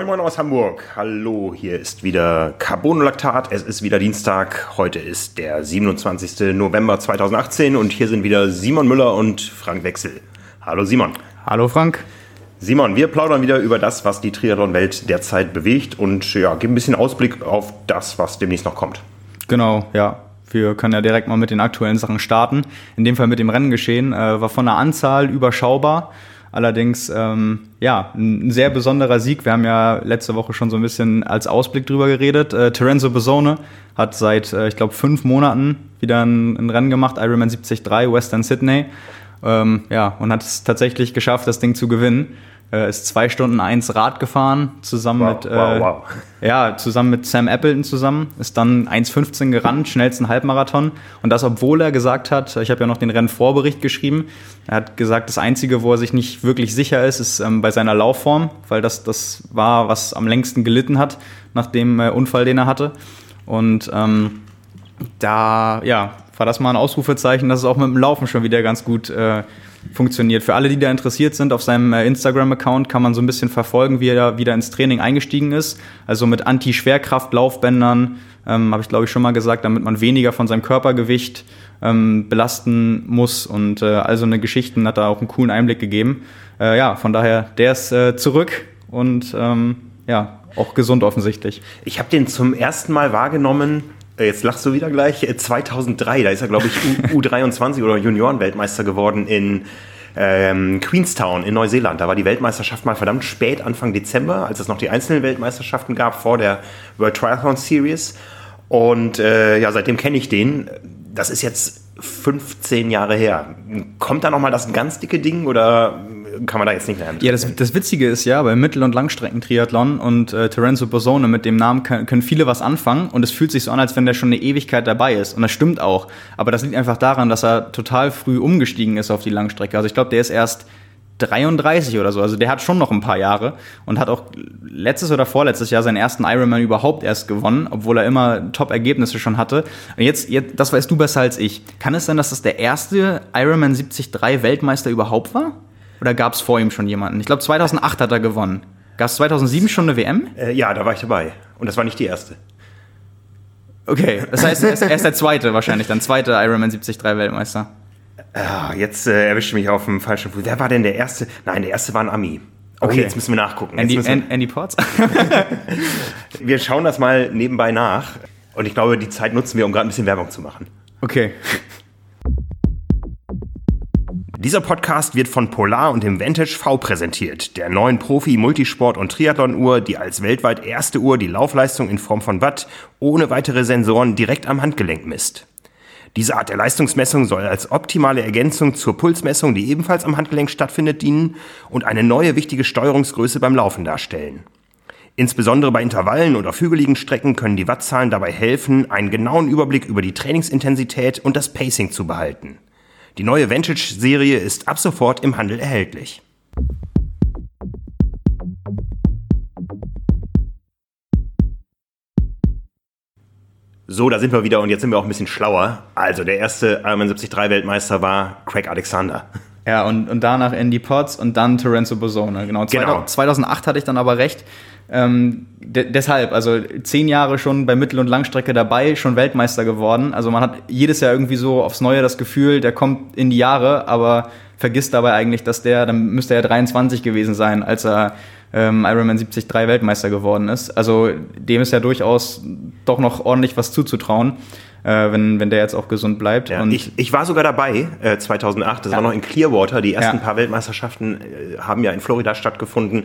Moin Moin aus Hamburg. Hallo, hier ist wieder Carbonolactat. Es ist wieder Dienstag. Heute ist der 27. November 2018 und hier sind wieder Simon Müller und Frank Wechsel. Hallo Simon. Hallo Frank. Simon, wir plaudern wieder über das, was die Triathlon-Welt derzeit bewegt und ja, geben ein bisschen Ausblick auf das, was demnächst noch kommt. Genau, ja. Wir können ja direkt mal mit den aktuellen Sachen starten. In dem Fall mit dem Rennengeschehen. Äh, war von der Anzahl überschaubar. Allerdings, ähm, ja, ein sehr besonderer Sieg. Wir haben ja letzte Woche schon so ein bisschen als Ausblick drüber geredet. Äh, Terenzo Bosone hat seit, äh, ich glaube, fünf Monaten wieder ein, ein Rennen gemacht, Ironman 73 Western Sydney. Ähm, ja, und hat es tatsächlich geschafft, das Ding zu gewinnen. Äh, ist zwei Stunden eins Rad gefahren, zusammen wow, mit äh, wow, wow. ja, zusammen mit Sam Appleton zusammen, ist dann 1,15 gerannt, schnellsten Halbmarathon. Und das, obwohl er gesagt hat, ich habe ja noch den Rennvorbericht geschrieben, er hat gesagt, das Einzige, wo er sich nicht wirklich sicher ist, ist ähm, bei seiner Laufform, weil das das war, was am längsten gelitten hat nach dem äh, Unfall, den er hatte. Und ähm, da, ja, war das mal ein Ausrufezeichen, dass es auch mit dem Laufen schon wieder ganz gut äh, funktioniert. Für alle, die da interessiert sind, auf seinem äh, Instagram-Account kann man so ein bisschen verfolgen, wie er wieder ins Training eingestiegen ist. Also mit Anti-Schwerkraft-Laufbändern, ähm, habe ich glaube ich schon mal gesagt, damit man weniger von seinem Körpergewicht ähm, belasten muss. Und äh, also eine Geschichten hat da auch einen coolen Einblick gegeben. Äh, ja, von daher, der ist äh, zurück und ähm, ja, auch gesund offensichtlich. Ich habe den zum ersten Mal wahrgenommen jetzt lachst du wieder gleich, 2003, äh, da ist er, glaube ich, U23 oder Juniorenweltmeister geworden in ähm, Queenstown in Neuseeland. Da war die Weltmeisterschaft mal verdammt spät, Anfang Dezember, als es noch die einzelnen Weltmeisterschaften gab vor der World Triathlon Series. Und äh, ja, seitdem kenne ich den. Das ist jetzt 15 Jahre her. Kommt da nochmal das ganz dicke Ding oder kann man da jetzt nicht mehr Ja, das, das Witzige ist ja, bei Mittel- und Langstreckentriathlon und äh, Terenzo Bosone mit dem Namen können, können viele was anfangen und es fühlt sich so an, als wenn der schon eine Ewigkeit dabei ist. Und das stimmt auch. Aber das liegt einfach daran, dass er total früh umgestiegen ist auf die Langstrecke. Also ich glaube, der ist erst 33 oder so. Also der hat schon noch ein paar Jahre und hat auch letztes oder vorletztes Jahr seinen ersten Ironman überhaupt erst gewonnen, obwohl er immer Top-Ergebnisse schon hatte. Und jetzt, jetzt, das weißt du besser als ich. Kann es sein, dass das der erste Ironman 73 Weltmeister überhaupt war? Oder gab es vor ihm schon jemanden? Ich glaube, 2008 hat er gewonnen. Gab es 2007 schon eine WM? Äh, ja, da war ich dabei. Und das war nicht die erste. Okay, das heißt, er ist, er ist der zweite wahrscheinlich, dann zweite Ironman 73 Weltmeister. Ah, jetzt äh, erwischte mich auf dem falschen Fuß. Wer war denn der erste? Nein, der erste war ein Ami. Okay, okay. jetzt müssen wir nachgucken. Andy, wir Andy Potts? wir schauen das mal nebenbei nach. Und ich glaube, die Zeit nutzen wir, um gerade ein bisschen Werbung zu machen. Okay. Dieser Podcast wird von Polar und dem Vantage V präsentiert, der neuen Profi-Multisport- und Triathlon-Uhr, die als weltweit erste Uhr die Laufleistung in Form von Watt ohne weitere Sensoren direkt am Handgelenk misst. Diese Art der Leistungsmessung soll als optimale Ergänzung zur Pulsmessung, die ebenfalls am Handgelenk stattfindet, dienen und eine neue wichtige Steuerungsgröße beim Laufen darstellen. Insbesondere bei Intervallen und auf hügeligen Strecken können die Wattzahlen dabei helfen, einen genauen Überblick über die Trainingsintensität und das Pacing zu behalten. Die neue Vantage-Serie ist ab sofort im Handel erhältlich. So, da sind wir wieder und jetzt sind wir auch ein bisschen schlauer. Also, der erste Ironman 73 Weltmeister war Craig Alexander. Ja, und, und danach Andy Potts und dann Terenzo Bosone. Genau. genau. 2008 hatte ich dann aber recht. Ähm, de deshalb, also zehn Jahre schon bei Mittel- und Langstrecke dabei, schon Weltmeister geworden. Also man hat jedes Jahr irgendwie so aufs Neue das Gefühl, der kommt in die Jahre, aber vergisst dabei eigentlich, dass der, dann müsste er 23 gewesen sein, als er ähm, Ironman 73 Weltmeister geworden ist. Also dem ist ja durchaus doch noch ordentlich was zuzutrauen äh, wenn, wenn der jetzt auch gesund bleibt. Ja, ich, ich war sogar dabei, äh, 2008, das ja. war noch in Clearwater, die ersten ja. paar Weltmeisterschaften äh, haben ja in Florida stattgefunden,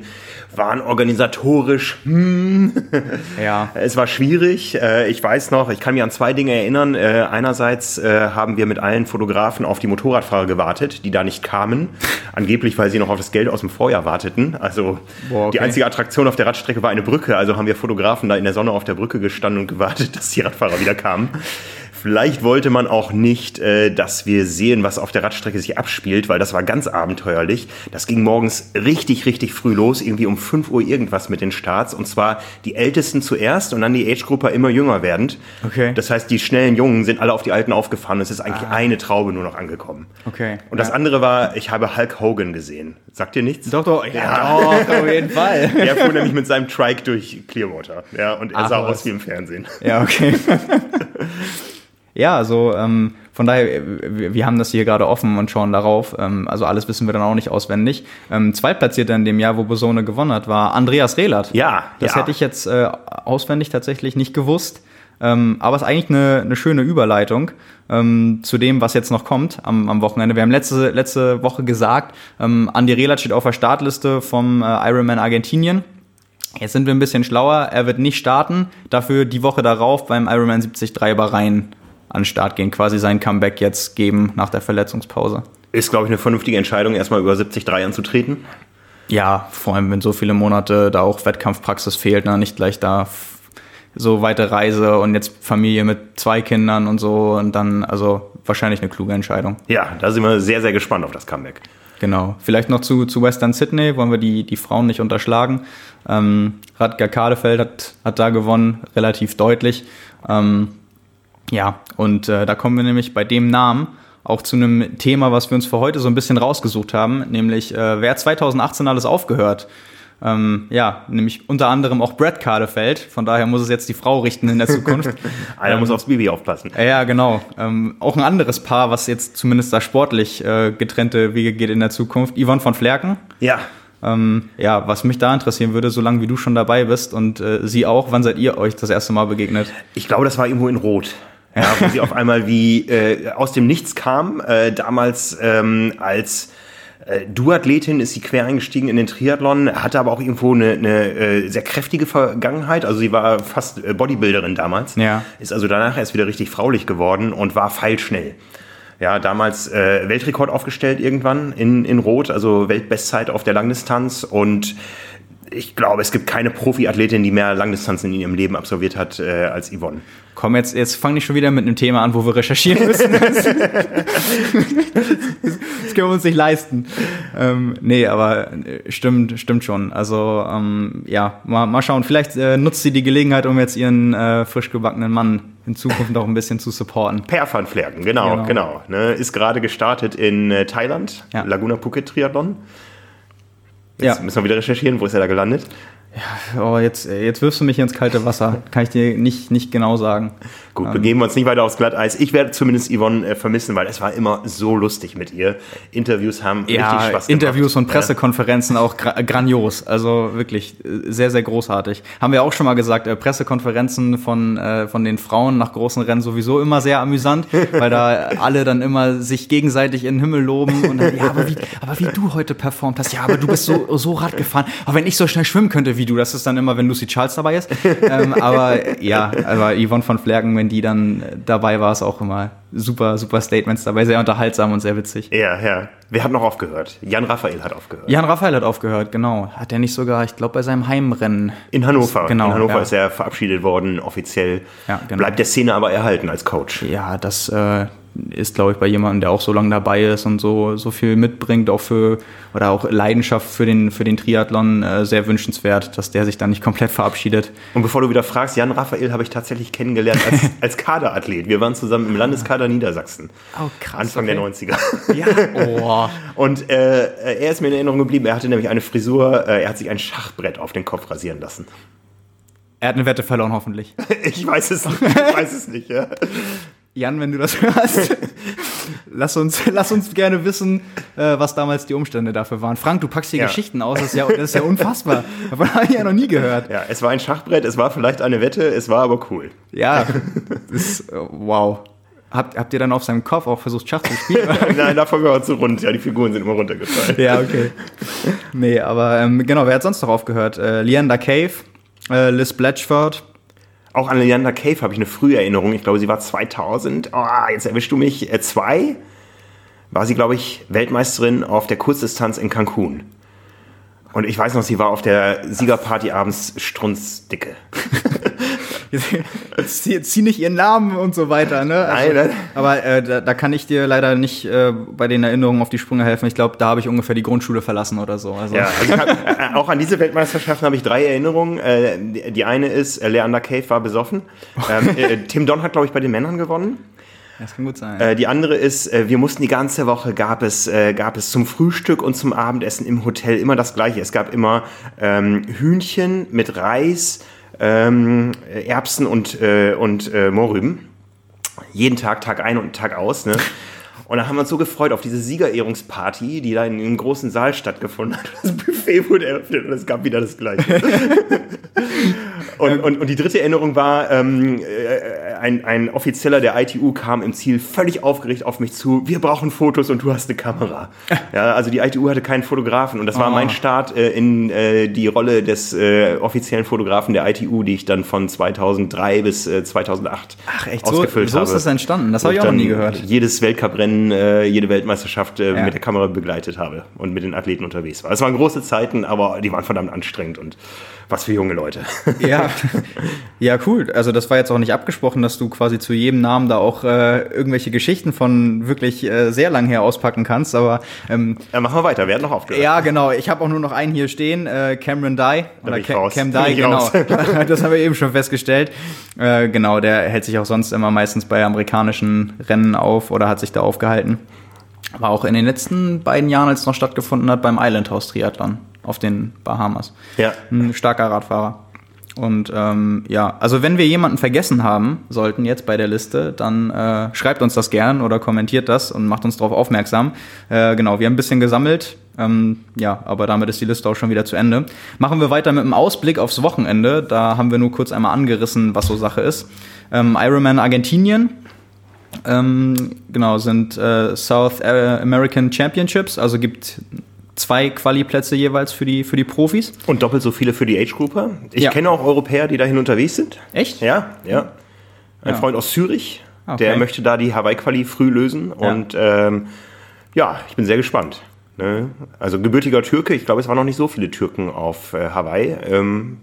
waren organisatorisch, hm, ja. es war schwierig. Äh, ich weiß noch, ich kann mich an zwei Dinge erinnern. Äh, einerseits äh, haben wir mit allen Fotografen auf die Motorradfahrer gewartet, die da nicht kamen, angeblich, weil sie noch auf das Geld aus dem Vorjahr warteten. Also Boah, okay. die einzige Attraktion auf der Radstrecke war eine Brücke, also haben wir Fotografen da in der Sonne auf der Brücke gestanden und gewartet, dass die Radfahrer wieder kamen vielleicht wollte man auch nicht, äh, dass wir sehen, was auf der Radstrecke sich abspielt, weil das war ganz abenteuerlich. Das ging morgens richtig, richtig früh los, irgendwie um 5 Uhr irgendwas mit den Starts. Und zwar die Ältesten zuerst und dann die Age-Gruppe immer jünger werdend. Okay. Das heißt, die schnellen Jungen sind alle auf die Alten aufgefahren. Es ist eigentlich eine Traube nur noch angekommen. Okay. Und das Ja. andere war, ich habe Hulk Hogan gesehen. Sagt ihr nichts? Doch, doch, ja, doch, auf jeden Fall. Er fuhr nämlich mit seinem Trike durch Clearwater. Ja, und er Ach, sah was. aus wie im Fernsehen. Ja, okay. ja, also ähm, von daher, wir, wir haben das hier gerade offen und schauen darauf. Ähm, also alles wissen wir dann auch nicht auswendig. Ähm, Zweitplatzierter in dem Jahr, wo Bosone gewonnen hat, war Andreas Rehlert. Ja, Das ja. hätte ich jetzt äh, auswendig tatsächlich nicht gewusst. Ähm, aber es ist eigentlich eine, eine schöne Überleitung ähm, zu dem, was jetzt noch kommt am, am Wochenende. Wir haben letzte, letzte Woche gesagt, ähm, Andi Rehlert steht auf der Startliste vom äh, Ironman Argentinien. Jetzt sind wir ein bisschen schlauer. Er wird nicht starten, dafür die Woche darauf beim Ironman 73 Bahrain an den Start gehen, quasi sein Comeback jetzt geben nach der Verletzungspause. Ist, glaube ich, eine vernünftige Entscheidung, erstmal über 73 anzutreten. Ja, vor allem wenn so viele Monate da auch Wettkampfpraxis fehlt, ne? nicht gleich da so weite Reise und jetzt Familie mit zwei Kindern und so und dann, also wahrscheinlich eine kluge Entscheidung. Ja, da sind wir sehr, sehr gespannt auf das Comeback. Genau. Vielleicht noch zu, zu Western Sydney, wollen wir die, die Frauen nicht unterschlagen. Ähm, Radger Kadefeld hat, hat da gewonnen, relativ deutlich. Ähm, ja, und äh, da kommen wir nämlich bei dem Namen auch zu einem Thema, was wir uns für heute so ein bisschen rausgesucht haben, nämlich äh, wer hat 2018 alles aufgehört? Ähm, ja, nämlich unter anderem auch Brad Kadefeld. Von daher muss es jetzt die Frau richten in der Zukunft. Einer muss aufs Baby aufpassen. Ja, Ja, genau. Ähm, auch ein anderes Paar, was jetzt zumindest da sportlich äh, getrennte Wege geht in der Zukunft. Yvonne von Flerken. Ja, Ähm, ja, was mich da interessieren würde, solange wie du schon dabei bist und äh, sie auch, wann seid ihr euch das erste Mal begegnet? ich glaube, das war irgendwo in Rot. Ja, wo sie auf einmal wie äh, aus dem Nichts kam. Äh, damals ähm, als äh, Duathletin ist sie quer eingestiegen in den Triathlon, hatte aber auch irgendwo eine, eine äh, sehr kräftige Vergangenheit. Also sie war fast äh, Bodybuilderin damals. Ja. Ist also danach erst wieder richtig fraulich geworden und war feilschnell. Ja, damals äh, Weltrekord aufgestellt irgendwann in, in Rot, also Weltbestzeit auf der Langdistanz und ich glaube, es gibt keine Profiathletin, die mehr Langdistanzen in ihrem Leben absolviert hat äh, als Yvonne. Komm, jetzt, jetzt fang nicht schon wieder mit einem Thema an, wo wir recherchieren müssen. Das, können wir uns nicht leisten. Ähm, nee, aber äh, stimmt, stimmt schon. Also, ähm, ja, mal, mal schauen. Vielleicht äh, nutzt sie die Gelegenheit, um jetzt ihren äh, frisch gebackenen Mann in Zukunft auch ein bisschen zu supporten. Per van Flerken, genau, Genau. genau. ne, ist gerade gestartet in äh, Thailand, Ja. Laguna Phuket Triathlon. Jetzt Ja. müssen wir wieder recherchieren, wo ist er da gelandet? Oh, jetzt, jetzt wirfst du mich ins kalte Wasser. Kann ich dir nicht, nicht genau sagen. Gut, begeben wir uns nicht weiter aufs Glatteis. Ich werde zumindest Yvonne äh, vermissen, weil es war immer so lustig mit ihr. Interviews haben richtig Ja, Spaß gemacht. Interviews und Ja. Pressekonferenzen auch gra grandios. Also wirklich äh, sehr, sehr großartig. Haben wir auch schon mal gesagt, äh, Pressekonferenzen von, äh, von den Frauen nach großen Rennen sowieso immer sehr amüsant, weil da alle dann immer sich gegenseitig in den Himmel loben und dann, ja, aber wie, aber wie du heute performt hast, ja, aber du bist so, so Rad gefahren. Aber wenn ich so schnell schwimmen könnte wie du, das ist dann immer, wenn Lucy Charles dabei ist. ähm, aber ja, aber Yvonne von Flerken, wenn die dann äh, dabei war, ist auch immer super, super Statements dabei, sehr unterhaltsam und sehr witzig. Ja, ja. Wer hat noch aufgehört? Jan Raphael hat aufgehört. Jan Raphael hat aufgehört, genau. Hat er nicht sogar, ich glaube, bei seinem Heimrennen. In Hannover. Genau, In Hannover ja. ist er verabschiedet worden, offiziell. Ja, genau. Bleibt der Szene aber erhalten als Coach. Ja, das äh, ist, glaube ich, bei jemandem, der auch so lange dabei ist und so, so viel mitbringt, auch für, oder auch Leidenschaft für den, für den Triathlon, äh, sehr wünschenswert, dass der sich da nicht komplett verabschiedet. Und bevor du wieder fragst, Jan Raphael habe ich tatsächlich kennengelernt als, als Kaderathlet. Wir waren zusammen im Landeskader Niedersachsen. Oh, krass. Anfang der 90er. Ja, oh. Und äh, er ist mir in Erinnerung geblieben. Er hatte nämlich eine Frisur. Äh, er hat sich ein Schachbrett auf den Kopf rasieren lassen. Er hat eine Wette verloren, hoffentlich. Ich weiß es nicht. Ich weiß es nicht. Ja. Jan, wenn du das hörst, lass uns, lass uns gerne wissen, äh, was damals die Umstände dafür waren. Frank, du packst hier Ja. Geschichten aus, das ist ja, das ist ja unfassbar. Davon habe ich ja noch nie gehört. ja, es war ein Schachbrett. Es war vielleicht eine Wette. Es war aber cool. Ja, ist, äh, wow. Habt, habt ihr dann auf seinem Kopf auch versucht, Schach zu spielen? Nein, davon war zu rund. Ja, die Figuren sind immer runtergefallen. ja, okay. Nee, aber ähm, genau, wer hat sonst noch aufgehört? Äh, Leander Cave, äh, Liz Blatchford. Auch an Leander Cave habe ich eine frühe Erinnerung. Ich glaube, sie war 2000. Oh, jetzt erwischst du mich. Äh, zwei war sie, glaube ich, Weltmeisterin auf der Kurzdistanz in Cancun. Und ich weiß noch, sie war auf der Siegerparty abends strunzdicke. jetzt, zieh, zieh nicht ihren Namen und so weiter. Ne? Also, Nein, nein. Aber äh, da, da kann ich dir leider nicht äh, bei den Erinnerungen auf die Sprünge helfen. Ich glaube, da habe ich ungefähr die Grundschule verlassen oder so. Also, Ja, also hab, äh, auch an diese Weltmeisterschaften habe ich drei Erinnerungen. Äh, die, die eine ist, äh, Leander Cave war besoffen. Ähm, äh, Tim Don hat, glaube ich, bei den Männern gewonnen. das kann gut sein. Äh, die andere ist, äh, wir mussten die ganze Woche, gab es, äh, gab es zum Frühstück und zum Abendessen im Hotel immer das Gleiche. Es gab immer ähm, Hühnchen mit Reis, ähm, Erbsen und, äh, und äh, Mohrrüben. Jeden Tag, Tag ein und Tag aus. Ne? Und da haben wir uns so gefreut auf diese Siegerehrungsparty, die da in einem großen Saal stattgefunden hat. Das Buffet wurde eröffnet und es gab wieder das Gleiche. und, und, und die dritte Erinnerung war, ähm, äh, ein, ein Offizieller der ITU kam im Ziel völlig aufgeregt auf mich zu, wir brauchen Fotos und du hast eine Kamera. Ja, also die ITU hatte keinen Fotografen und das war Oh. mein Start äh, in äh, die Rolle des äh, offiziellen Fotografen der ITU, die ich dann von 2003 bis äh, 2008 Ach echt, so, ausgefüllt so habe. ist das entstanden. Das habe ich auch noch nie gehört. Jedes Weltcuprennen, äh, jede Weltmeisterschaft äh, Ja. mit der Kamera begleitet habe und mit den Athleten unterwegs war. Es waren große Zeiten, aber die waren verdammt anstrengend und was für junge Leute. Ja, ja, cool. Also das war jetzt auch nicht abgesprochen, dass du quasi zu jedem Namen da auch äh, irgendwelche Geschichten von wirklich äh, sehr lang her auspacken kannst. Aber ähm, Ja, machen wir weiter, wir hatten noch aufgehört. ja, genau. Ich habe auch nur noch einen hier stehen, äh, Cameron Dye oder. Cam Bin Dye, genau. das haben wir eben schon festgestellt. Äh, genau, der hält sich auch sonst immer meistens bei amerikanischen Rennen auf oder hat sich da aufgehalten. War auch in den letzten beiden Jahren, als es noch stattgefunden hat, beim Island House Triathlon auf den Bahamas. Ja. Ein starker Radfahrer. Und ähm, ja, also wenn wir jemanden vergessen haben sollten jetzt bei der Liste, dann äh, schreibt uns das gern oder kommentiert das und macht uns darauf aufmerksam. Äh, genau, wir haben ein bisschen gesammelt. Ähm, ja, aber damit ist die Liste auch schon wieder zu Ende. Machen wir weiter mit einem Ausblick aufs Wochenende. Da haben wir nur kurz einmal angerissen, was so Sache ist. Ähm, Ironman Argentinien. Ähm, genau, sind äh, South American Championships, also gibt zwei Quali-Plätze jeweils für die, für die Profis. Und doppelt so viele für die Age-Grupper. Ich Ja. kenne auch Europäer, die dahin unterwegs sind. Echt? Ja, ja. Ein Ja. Freund aus Zürich, Okay. der möchte da die Hawaii-Quali früh lösen. Und ähm, ja, ich bin sehr gespannt. Ne? Also gebürtiger Türke, ich glaube, es waren noch nicht so viele Türken auf äh, Hawaii. Ähm,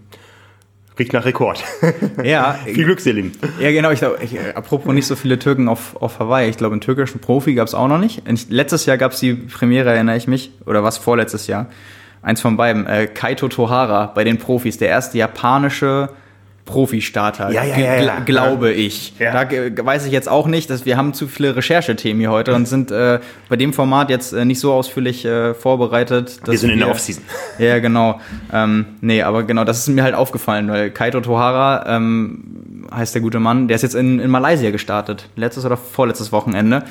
riecht nach Rekord. Ja, Viel Glück, Selim. Ja, genau. Ich glaube, ich, äh, apropos nicht so viele Türken auf, auf Hawaii. Ich glaube, einen türkischen Profi gab es auch noch nicht. Ich, letztes Jahr gab es die Premiere, erinnere ich mich. Oder was vorletztes Jahr? Eins von beiden. Äh, Kaito Tohara bei den Profis. Der erste japanische Profi-Starter. Ja, ja, ja, ja. gl- Glaube ich. Ja. Da weiß ich jetzt auch nicht. Dass wir haben zu viele Recherchethemen hier heute und sind äh, bei dem Format jetzt äh, nicht so ausführlich äh, vorbereitet. Wir sind in der Offseason. ja, genau. Ähm, nee, aber genau, das ist mir halt aufgefallen, weil Kaito Tohara ähm, heißt der gute Mann, der ist jetzt in, in Malaysia gestartet. Letztes oder vorletztes Wochenende.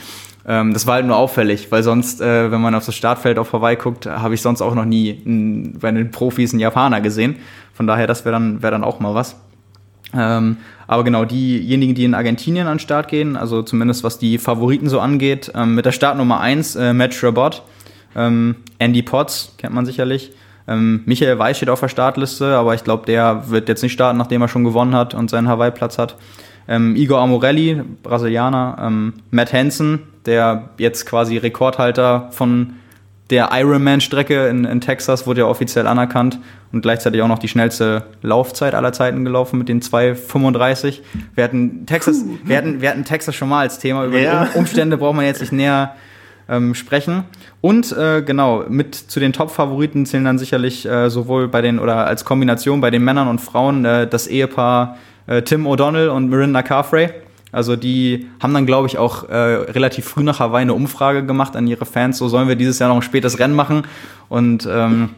Ähm, das war halt nur auffällig, weil sonst, äh, wenn man auf das Startfeld auf Hawaii guckt, habe ich sonst auch noch nie n, bei den Profis einen Japaner gesehen. Von daher, das wäre dann, wär dann auch mal was. Ähm, aber genau, diejenigen, die in Argentinien an den Start gehen, also zumindest was die Favoriten so angeht, ähm, mit der Startnummer 1, äh, Matt Rabot, ähm, Andy Potts, kennt man sicherlich. Ähm, Michael Weiß steht auf der Startliste, aber ich glaube, der wird jetzt nicht starten, nachdem er schon gewonnen hat und seinen Hawaii-Platz hat. Ähm, Igor Amorelli, Brasilianer. Ähm, Matt Hansen, der jetzt quasi Rekordhalter von der Ironman-Strecke in, in Texas, wurde ja offiziell anerkannt und gleichzeitig auch noch die schnellste Laufzeit aller Zeiten gelaufen mit den 2,35. Wir hatten Texas, wir hatten, wir hatten Texas schon mal als Thema. Über Ja. die Um- Umstände braucht man jetzt nicht näher ähm, sprechen. Und äh, genau, mit zu den Top-Favoriten zählen dann sicherlich äh, sowohl bei den oder als Kombination bei den Männern und Frauen äh, das Ehepaar äh, Tim O'Donnell und Mirinda Carfrey. Also die haben dann, glaube ich, auch äh, relativ früh nach Hawaii eine Umfrage gemacht an ihre Fans, so sollen wir dieses Jahr noch ein spätes Rennen machen und ähm,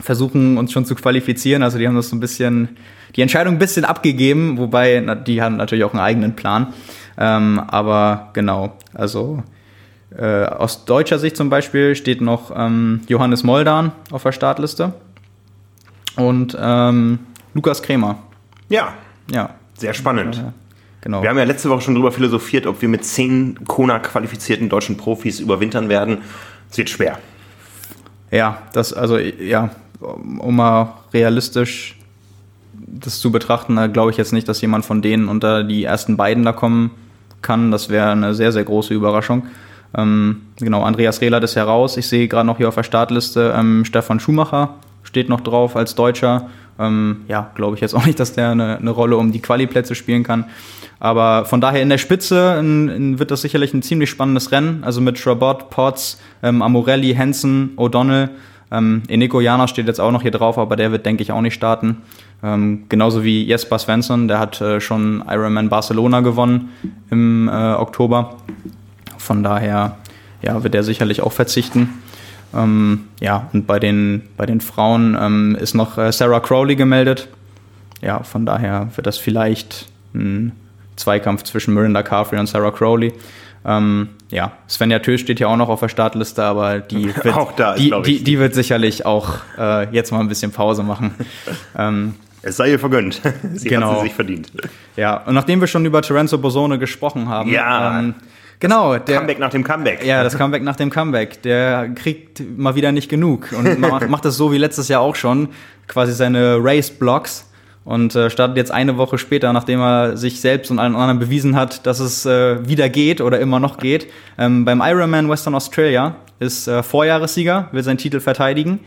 versuchen uns schon zu qualifizieren. Also die haben das so ein bisschen, die Entscheidung ein bisschen abgegeben, wobei na, die haben natürlich auch einen eigenen Plan. Ähm, aber genau, also äh, aus deutscher Sicht zum Beispiel steht noch ähm, Johannes Moldan auf der Startliste und ähm, Lukas Krämer. Ja, Ja, sehr spannend. Genau. Wir haben ja letzte Woche schon drüber philosophiert, ob wir mit zehn Kona-qualifizierten deutschen Profis überwintern werden. Es wird schwer. Ja, das, also, ja, um mal realistisch das zu betrachten, da glaube ich jetzt nicht, dass jemand von denen unter die ersten beiden da kommen kann. Das wäre eine sehr, sehr große Überraschung. Ähm, genau, Andreas Rehlert ist heraus. Ich sehe gerade noch hier auf der Startliste ähm, Stefan Schumacher steht noch drauf als Deutscher. Ähm, ja, glaube ich jetzt auch nicht, dass der eine, eine Rolle um die Quali-Plätze spielen kann. Aber von daher in der Spitze in, in wird das sicherlich ein ziemlich spannendes Rennen. Also mit Schrabot, Potts, ähm, Amorelli, Hansen, O'Donnell. Ähm, Eneko Jana steht jetzt auch noch hier drauf, aber der wird, denke ich, auch nicht starten. Ähm, genauso wie Jesper Svensson, der hat äh, schon Ironman Barcelona gewonnen im äh, Oktober. Von daher ja, wird er sicherlich auch verzichten. Ähm, ja, und bei den, bei den Frauen ähm, ist noch äh, Sarah Crowley gemeldet. Ja, von daher wird das vielleicht ein Zweikampf zwischen Miranda Carfrey und Sarah Crowley. Ähm, ja, Svenja Tö steht ja auch noch auf der Startliste, aber die wird, da die, die, die, wird sicherlich auch äh, jetzt mal ein bisschen Pause machen. ähm, es sei ihr vergönnt. Sie genau. hat sie sich verdient. Ja, und nachdem wir schon über Terenzo Bosone gesprochen haben, ja. Ähm, Genau, der Comeback nach dem Comeback. Ja, das Comeback nach dem Comeback. Der kriegt mal wieder nicht genug und macht das so wie letztes Jahr auch schon, quasi seine Race Blocks und äh, startet jetzt eine Woche später, nachdem er sich selbst und allen anderen bewiesen hat, dass es äh, wieder geht oder immer noch geht. Ähm, beim Ironman Western Australia ist äh, Vorjahressieger, will seinen Titel verteidigen.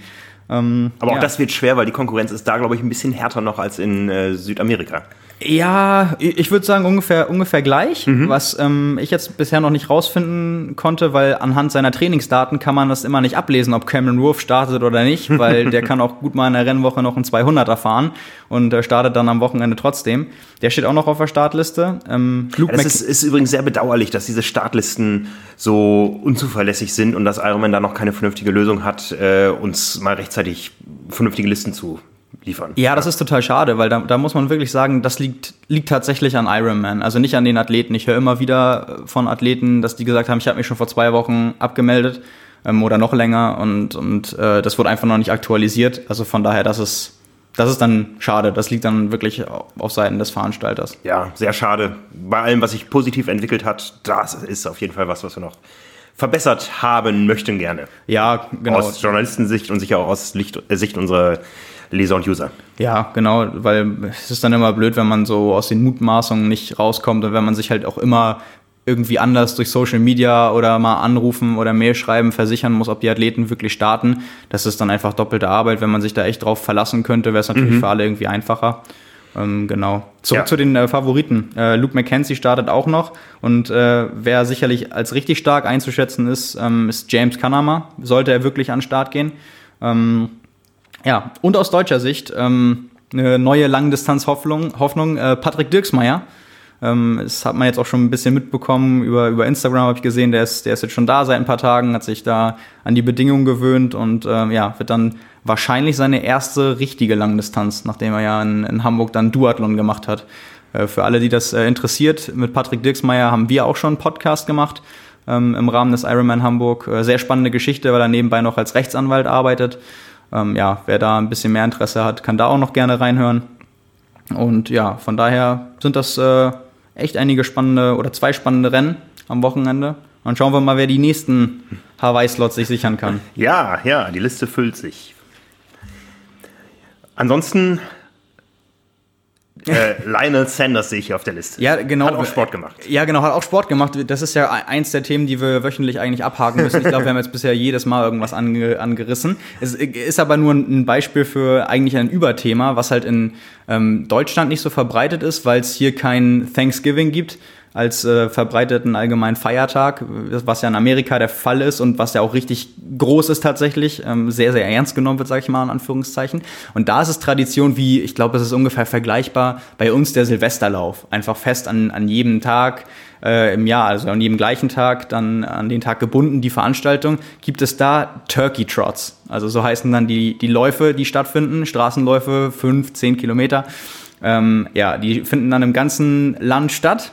Ähm, Aber auch ja. das wird schwer, weil die Konkurrenz ist da, glaube ich, ein bisschen härter noch als in äh, Südamerika. Ja, ich würde sagen ungefähr, ungefähr gleich, mhm. was ähm, ich jetzt bisher noch nicht rausfinden konnte, weil anhand seiner Trainingsdaten kann man das immer nicht ablesen, ob Cameron Wolf startet oder nicht, weil der kann auch gut mal in der Rennwoche noch ein 200er fahren und äh, startet dann am Wochenende trotzdem. Der steht auch noch auf der Startliste. Ähm, Luke es ist, ist, übrigens sehr bedauerlich, dass diese Startlisten so unzuverlässig sind und dass Ironman da noch keine vernünftige Lösung hat, äh, uns mal rechtzeitig vernünftige Listen zu liefern. Ja, das ist total schade, weil da, da muss man wirklich sagen, das liegt, liegt tatsächlich an Ironman, also nicht an den Athleten. Ich höre immer wieder von Athleten, dass die gesagt haben, ich habe mich schon vor zwei Wochen abgemeldet ähm, oder noch länger und, und äh, das wurde einfach noch nicht aktualisiert. Also von daher, das ist, das ist dann schade. Das liegt dann wirklich auf Seiten des Veranstalters. Ja, sehr schade. Bei allem, was sich positiv entwickelt hat, das ist auf jeden Fall was, was wir noch verbessert haben möchten gerne. Ja, genau. Aus Journalistensicht und sicher auch aus Licht, äh, Sicht unserer Leser und User. Ja, genau, weil es ist dann immer blöd, wenn man so aus den Mutmaßungen nicht rauskommt und wenn man sich halt auch immer irgendwie anders durch Social Media oder mal anrufen oder Mail schreiben versichern muss, ob die Athleten wirklich starten. Das ist dann einfach doppelte Arbeit. Wenn man sich da echt drauf verlassen könnte, wäre es natürlich mhm. für alle irgendwie einfacher. Ähm, genau. Zurück ja. zu den äh, Favoriten. Äh, Luke McKenzie startet auch noch und äh, wer sicherlich als richtig stark einzuschätzen ist, ähm, ist James Kanama. Sollte er wirklich an den Start gehen. Ähm, ja, und aus deutscher Sicht ähm, eine neue Langdistanz-Hoffnung, Hoffnung, äh, Patrick Dirksmeier. Ähm, das hat man jetzt auch schon ein bisschen mitbekommen. Über, über Instagram habe ich gesehen, der ist, der ist jetzt schon da seit ein paar Tagen, hat sich da an die Bedingungen gewöhnt und ähm, ja, wird dann wahrscheinlich seine erste richtige Langdistanz, nachdem er ja in, in Hamburg dann Duathlon gemacht hat. Äh, für alle, die das äh, interessiert, mit Patrick Dirksmeier haben wir auch schon einen Podcast gemacht ähm, im Rahmen des Ironman Hamburg. Äh, sehr spannende Geschichte, weil er nebenbei noch als Rechtsanwalt arbeitet ähm, ja, wer da ein bisschen mehr Interesse hat, kann da auch noch gerne reinhören. Und ja, von daher sind das äh, echt einige spannende oder zwei spannende Rennen am Wochenende. Und schauen wir mal, wer die nächsten Hawaii-Slots sich sichern kann. Ja, ja, die Liste füllt sich. Ansonsten äh, Lionel Sanders sehe ich hier auf der Liste. Ja, genau. Hat auch Sport gemacht. Ja, genau, hat auch Sport gemacht. Das ist ja eins der Themen, die wir wöchentlich eigentlich abhaken müssen. Ich glaube, wir haben jetzt bisher jedes Mal irgendwas ange angerissen. Es ist aber nur ein Beispiel für eigentlich ein Überthema, was halt in ähm, Deutschland nicht so verbreitet ist, weil es hier kein Thanksgiving gibt als äh, verbreiteten allgemeinen Feiertag, was ja in Amerika der Fall ist und was ja auch richtig groß ist tatsächlich, ähm, sehr, sehr ernst genommen wird, sage ich mal in Anführungszeichen. Und da ist es Tradition wie, ich glaube, es ist ungefähr vergleichbar bei uns der Silvesterlauf. Einfach fest an, an jedem Tag äh, im Jahr, also an jedem gleichen Tag, dann an den Tag gebunden, die Veranstaltung, gibt es da Turkey Trots. Also so heißen dann die, die Läufe, die stattfinden, Straßenläufe, fünf, zehn Kilometer. Ähm, ja, die finden dann im ganzen Land statt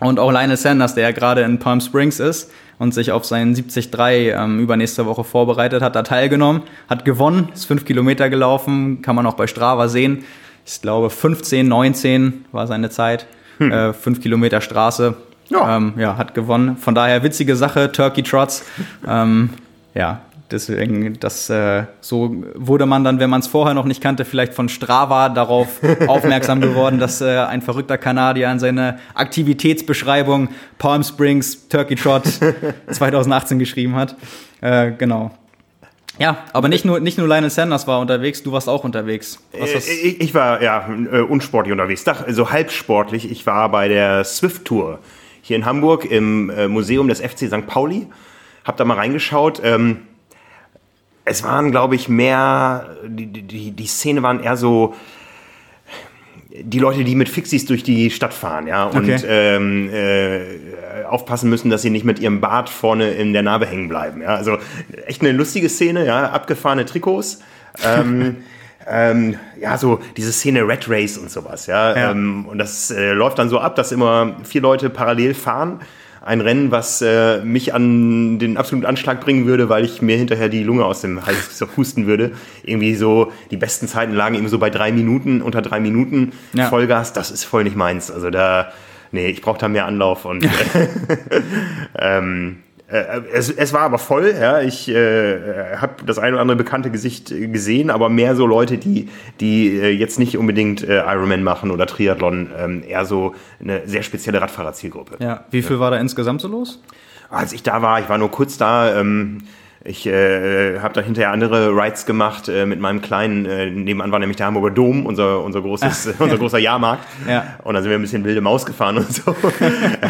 und auch Lionel Sanders, der ja gerade in Palm Springs ist und sich auf seinen 73 ähm, übernächste Woche vorbereitet, hat da teilgenommen, hat gewonnen, ist fünf Kilometer gelaufen, kann man auch bei Strava sehen. Ich glaube 15, 19 war seine Zeit, hm. äh, fünf Kilometer Straße. Ja. Ähm, ja, hat gewonnen. Von daher witzige Sache, Turkey Trots. ähm, ja, Deswegen, das äh, so wurde man dann, wenn man es vorher noch nicht kannte, vielleicht von Strava darauf aufmerksam geworden, dass äh, ein verrückter Kanadier in seine Aktivitätsbeschreibung Palm Springs Turkey Trot 2018 geschrieben hat. Äh, genau. Ja, aber nicht nur, nicht nur Lionel Sanders war unterwegs, du warst auch unterwegs. Äh, ich, ich, war ja äh, unsportlich unterwegs, so halbsportlich. Ich war bei der Swift Tour hier in Hamburg im äh, Museum des FC St. Pauli. Hab da mal reingeschaut. Ähm, es waren, glaube ich, mehr, die, die, die Szene waren eher so, die Leute, die mit Fixies durch die Stadt fahren, ja, und okay. ähm, äh, aufpassen müssen, dass sie nicht mit ihrem Bart vorne in der Narbe hängen bleiben. Ja, also echt eine lustige Szene, ja, abgefahrene Trikots. ähm, ähm, ja, so diese Szene Red Race und sowas, ja. ja. Ähm, und das äh, läuft dann so ab, dass immer vier Leute parallel fahren ein Rennen, was äh, mich an den absoluten Anschlag bringen würde, weil ich mir hinterher die Lunge aus dem Hals so husten würde. Irgendwie so, die besten Zeiten lagen eben so bei drei Minuten, unter drei Minuten ja. Vollgas. Das ist voll nicht meins. Also da, nee, ich brauche da mehr Anlauf und ähm, äh, es, es, war aber voll, ja. Ich äh, habe das ein oder andere bekannte Gesicht gesehen, aber mehr so Leute, die, die äh, jetzt nicht unbedingt äh, Ironman machen oder Triathlon, ähm, eher so eine sehr spezielle Radfahrerzielgruppe. Ja, wie viel ja. war da insgesamt so los? Als ich da war, ich war nur kurz da, ähm, ich äh, habe da hinterher andere Rides gemacht äh, mit meinem kleinen, äh, nebenan war nämlich der Hamburger Dom, unser, unser, großes, unser großer Jahrmarkt. Ja. Und dann sind wir ein bisschen wilde Maus gefahren und so.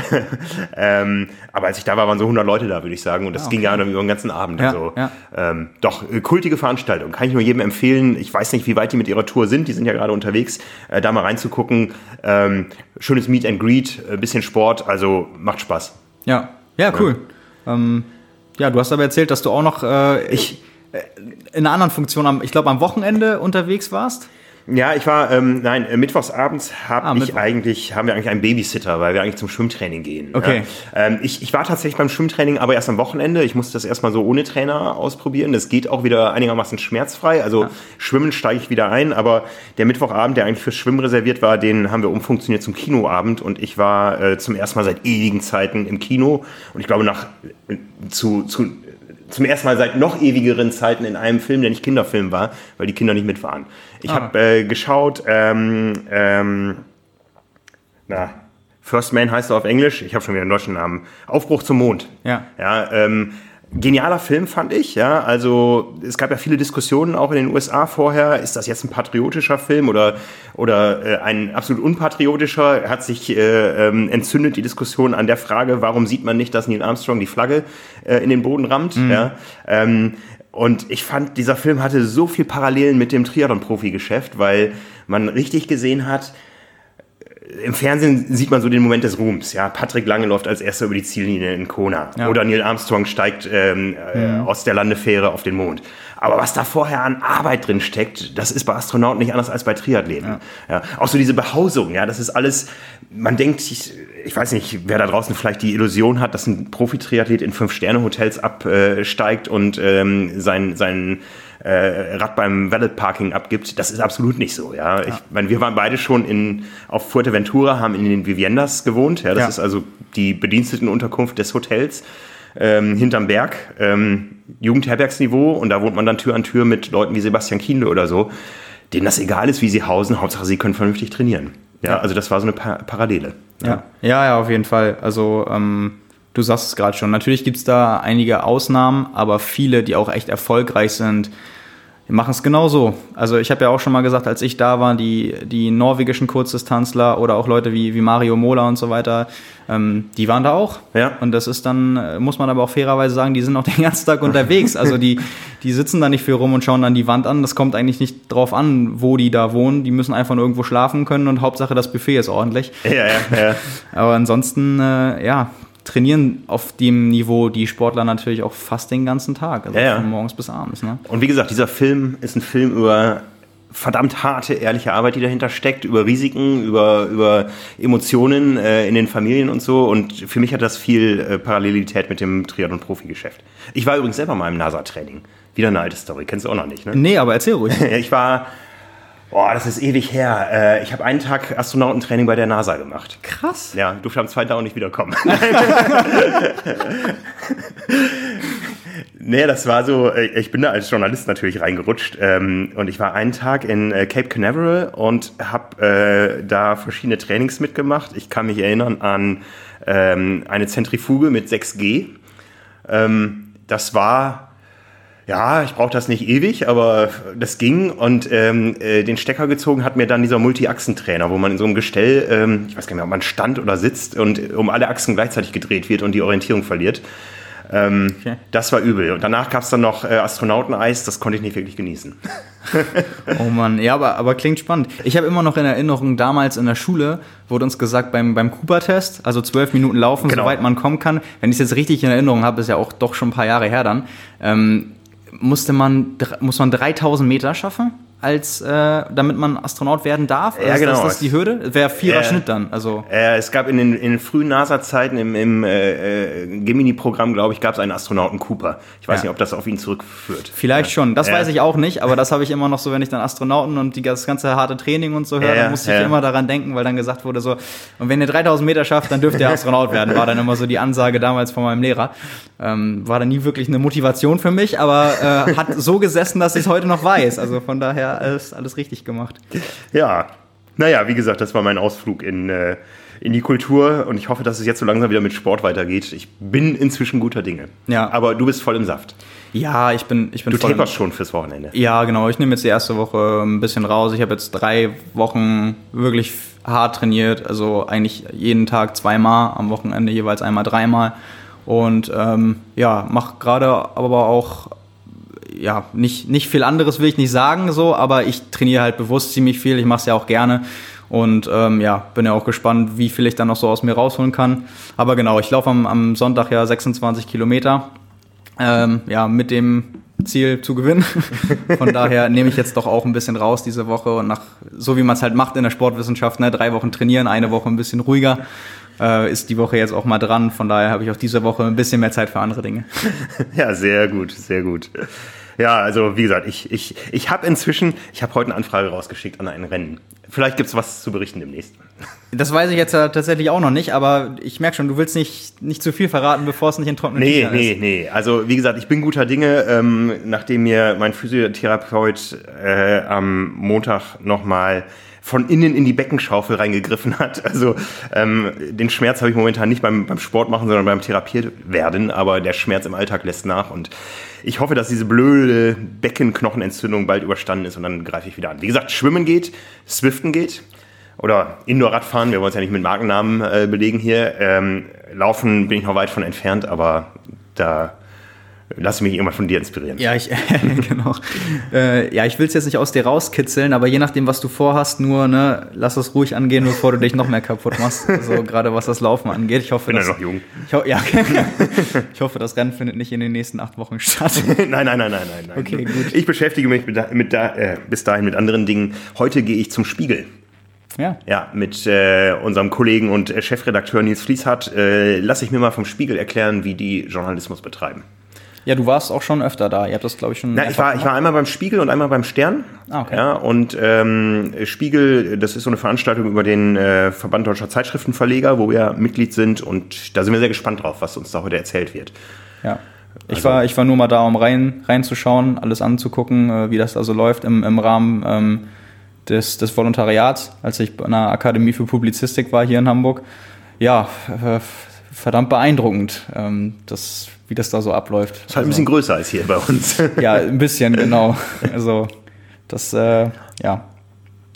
ähm, aber als ich da war, waren so 100 Leute da, würde ich sagen. Und das ah, okay. ging ja dann über den ganzen Abend. Ja, also, ja. Ähm, doch, äh, kultige Veranstaltung. Kann ich nur jedem empfehlen. Ich weiß nicht, wie weit die mit ihrer Tour sind. Die sind ja gerade unterwegs. Äh, da mal reinzugucken. Ähm, schönes Meet and Greet, äh, bisschen Sport. Also macht Spaß. Ja, ja, cool. Ähm, ja, du hast aber erzählt, dass du auch noch äh, ich, äh, in einer anderen Funktion, am, ich glaube, am Wochenende unterwegs warst. Ja, ich war, ähm, nein, äh, mittwochsabends hab ah, ich Mittwoch. eigentlich, haben wir eigentlich einen Babysitter, weil wir eigentlich zum Schwimmtraining gehen. Okay. Ja. Ähm, ich, ich war tatsächlich beim Schwimmtraining, aber erst am Wochenende. Ich musste das erstmal so ohne Trainer ausprobieren. Das geht auch wieder einigermaßen schmerzfrei. Also ja. Schwimmen steige ich wieder ein, aber der Mittwochabend, der eigentlich fürs Schwimmen reserviert war, den haben wir umfunktioniert zum Kinoabend und ich war äh, zum ersten Mal seit ewigen Zeiten im Kino und ich glaube nach äh, zu, zu zum ersten Mal seit noch ewigeren Zeiten in einem Film, der nicht Kinderfilm war, weil die Kinder nicht mit waren. Ich ah. habe äh, geschaut, ähm, ähm, na, First Man heißt er auf Englisch, ich habe schon wieder einen deutschen Namen. Aufbruch zum Mond. Ja. Ja, ähm, genialer Film fand ich, ja. Also es gab ja viele Diskussionen auch in den USA vorher. Ist das jetzt ein patriotischer Film oder oder äh, ein absolut unpatriotischer? Hat sich äh, ähm, entzündet die Diskussion an der Frage, warum sieht man nicht, dass Neil Armstrong die Flagge äh, in den Boden rammt? Mhm. Ja. Ähm, und ich fand, dieser Film hatte so viel Parallelen mit dem Triathlon-Profi-Geschäft, weil man richtig gesehen hat, im Fernsehen sieht man so den Moment des Ruhms. Ja, Patrick Lange läuft als erster über die Ziellinie in Kona. Ja. Oder Neil Armstrong steigt ähm, äh, mhm. aus der Landefähre auf den Mond. Aber was da vorher an Arbeit drin steckt, das ist bei Astronauten nicht anders als bei Triathleten. Ja. ja. Auch so diese Behausung, ja, das ist alles, man denkt, ich, ich weiß nicht, wer da draußen vielleicht die Illusion hat, dass ein Profi-Triathlet in Fünf-Sterne-Hotels absteigt und ähm, sein, sein äh, Rad beim Valet Parking abgibt. Das ist absolut nicht so. Ja, ja. ich meine, wir waren beide schon in auf Fuerteventura, haben in den Viviendas gewohnt. Ja, das ja. ist also die Bedienstetenunterkunft des Hotels ähm, hinterm Berg, ähm, Jugendherbergsniveau und da wohnt man dann Tür an Tür mit Leuten wie Sebastian Kienle oder so, denen das egal ist, wie sie hausen. Hauptsache, sie können vernünftig trainieren. Ja, ja. also das war so eine pa Parallele. Ja. ja, ja, auf jeden Fall. Also ähm du sagst es gerade schon, natürlich gibt es da einige Ausnahmen, aber viele, die auch echt erfolgreich sind, machen es genauso. Also ich habe ja auch schon mal gesagt, als ich da war, die, die norwegischen Kurzdistanzler oder auch Leute wie, wie Mario Mola und so weiter, ähm, die waren da auch. Ja. Und das ist dann, äh, muss man aber auch fairerweise sagen, die sind auch den ganzen Tag unterwegs. Also die, die sitzen da nicht viel rum und schauen dann die Wand an. Das kommt eigentlich nicht drauf an, wo die da wohnen. Die müssen einfach nur irgendwo schlafen können und Hauptsache das Buffet ist ordentlich. Ja, ja, ja. aber ansonsten, äh, ja, trainieren auf dem Niveau die Sportler natürlich auch fast den ganzen Tag, also ja, von morgens bis abends. Ne? Und wie gesagt, dieser Film ist ein Film über verdammt harte, ehrliche Arbeit, die dahinter steckt, über Risiken, über, über Emotionen äh, in den Familien und so. Und für mich hat das viel äh, Parallelität mit dem Triathlon-Profi-Geschäft. Ich war übrigens selber mal im NASA-Training. Wieder eine alte Story, kennst du auch noch nicht, ne? Nee, aber erzähl ruhig. ich war Boah, das ist ewig her. Äh, ich habe einen Tag Astronautentraining bei der NASA gemacht. Krass. Ja, durfte am zweiten Tag auch nicht wiederkommen. nee, das war so, äh, ich bin da als Journalist natürlich reingerutscht ähm, und ich war einen Tag in äh, Cape Canaveral und habe äh, da verschiedene Trainings mitgemacht. Ich kann mich erinnern an ähm, eine Zentrifuge mit 6G. Ähm, das war Ja, ich brauche das nicht ewig, aber das ging und ähm, äh, den Stecker gezogen hat mir dann dieser Multi-Achsen-Trainer, wo man in so einem Gestell, ähm, ich weiß gar nicht mehr, ob man stand oder sitzt und um alle Achsen gleichzeitig gedreht wird und die Orientierung verliert. Ähm, okay. Das war übel. Und danach gab es dann noch äh, Astronauteneis, das konnte ich nicht wirklich genießen. oh Mann, ja, aber, aber klingt spannend. Ich habe immer noch in Erinnerung, damals in der Schule wurde uns gesagt, beim, beim Cooper-Test, also zwölf Minuten laufen, genau. soweit man kommen kann. Wenn ich es jetzt richtig in Erinnerung habe, ist ja auch doch schon ein paar Jahre her dann, ähm, musste man, muss man 3000 Meter schaffen als äh, damit man Astronaut werden darf? Ja, genau. Ist das die Hürde? Wäre vierer äh, Schnitt dann. Also. Äh, es gab in den, in den frühen NASA-Zeiten im, im äh, äh, Gemini-Programm, glaube ich, gab es einen Astronauten Cooper. Ich weiß ja. nicht, ob das auf ihn zurückführt. Vielleicht schon. Das weiß ich auch nicht, aber das habe ich immer noch so, wenn ich dann Astronauten und die, das ganze harte Training und so höre, dann musste ich immer daran denken, weil dann gesagt wurde so, und wenn ihr 3000 Meter schafft, dann dürft ihr Astronaut werden, war dann immer so die Ansage damals von meinem Lehrer. Ähm, war dann nie wirklich eine Motivation für mich, aber äh, hat so gesessen, dass ich es heute noch weiß. Also von daher alles, alles richtig gemacht. Ja, naja, wie gesagt, das war mein Ausflug in, äh, in die Kultur und ich hoffe, dass es jetzt so langsam wieder mit Sport weitergeht. Ich bin inzwischen guter Dinge. Ja. Aber du bist voll im Saft. Ja, ich bin, ich bin Du taperst schon fürs Wochenende. Ja, genau. Ich nehme jetzt die erste Woche ein bisschen raus. Ich habe jetzt drei Wochen wirklich hart trainiert. Also eigentlich jeden Tag zweimal, am Wochenende jeweils einmal dreimal. Und ähm, ja, mache gerade aber auch ja, nicht, nicht viel anderes will ich nicht sagen, so, aber ich trainiere halt bewusst ziemlich viel. Ich mache es ja auch gerne. Und ähm, ja, bin ja auch gespannt, wie viel ich dann noch so aus mir rausholen kann. Aber genau, ich laufe am, am Sonntag ja 26 Kilometer. Ähm, ja, mit dem Ziel zu gewinnen. Von daher nehme ich jetzt doch auch ein bisschen raus diese Woche und nach, so wie man es halt macht in der Sportwissenschaft, ne, drei Wochen trainieren, eine Woche ein bisschen ruhiger, äh, ist die Woche jetzt auch mal dran. Von daher habe ich auch diese Woche ein bisschen mehr Zeit für andere Dinge. Ja, sehr gut, sehr gut. Ja, also wie gesagt, ich, ich, ich habe inzwischen, ich habe heute eine Anfrage rausgeschickt an ein Rennen. Vielleicht gibt es was zu berichten demnächst. Das weiß ich jetzt ja tatsächlich auch noch nicht, aber ich merke schon, du willst nicht, nicht zu viel verraten, bevor es nicht in trockenen nee, nee, ist. Nee, nee, Also wie gesagt, ich bin guter Dinge, ähm, nachdem mir mein Physiotherapeut äh, am Montag nochmal von innen in die Beckenschaufel reingegriffen hat. Also ähm, den Schmerz habe ich momentan nicht beim, beim Sport machen, sondern beim Therapiert werden, aber der Schmerz im Alltag lässt nach und ich hoffe, dass diese blöde Beckenknochenentzündung bald überstanden ist und dann greife ich wieder an. Wie gesagt, Schwimmen geht, Swiften geht oder Indoor-Radfahren, wir wollen es ja nicht mit Markennamen äh, belegen hier. Ähm, Laufen bin ich noch weit von entfernt, aber da Lass mich irgendwann von dir inspirieren. Ja, ich, genau. Äh, ja, ich will es jetzt nicht aus dir rauskitzeln, aber je nachdem, was du vorhast, nur, ne, lass es ruhig angehen, bevor du dich noch mehr kaputt machst. Also gerade was das Laufen angeht. Ich hoffe, bin dass, ja noch jung. Ich, ho ja, ich hoffe, das Rennen findet nicht in den nächsten acht Wochen statt. nein, nein, nein, nein, nein, nein. Okay, gut. Ich beschäftige mich mit, mit da, äh, bis dahin mit anderen Dingen. Heute gehe ich zum Spiegel. Ja. Ja, mit äh, unserem Kollegen und Chefredakteur Nils Fließhardt äh, lasse ich mir mal vom Spiegel erklären, wie die Journalismus betreiben. Ja, du warst auch schon öfter da. Ihr habt das, glaube ich, schon. Na, ich, war, ich war einmal beim Spiegel und einmal beim Stern. Ah, okay. Ja, und ähm, Spiegel, das ist so eine Veranstaltung über den äh, Verband Deutscher Zeitschriftenverleger, wo wir Mitglied sind. Und da sind wir sehr gespannt drauf, was uns da heute erzählt wird. Ja. Ich, also, war, ich war nur mal da, um rein, reinzuschauen, alles anzugucken, äh, wie das da so läuft im, im Rahmen ähm, des, des Volontariats, als ich bei einer Akademie für Publizistik war hier in Hamburg. Ja, äh, verdammt beeindruckend. Ähm, das wie das da so abläuft. Ist halt ein bisschen größer als hier bei uns. ja, ein bisschen, genau. Also das, äh, ja,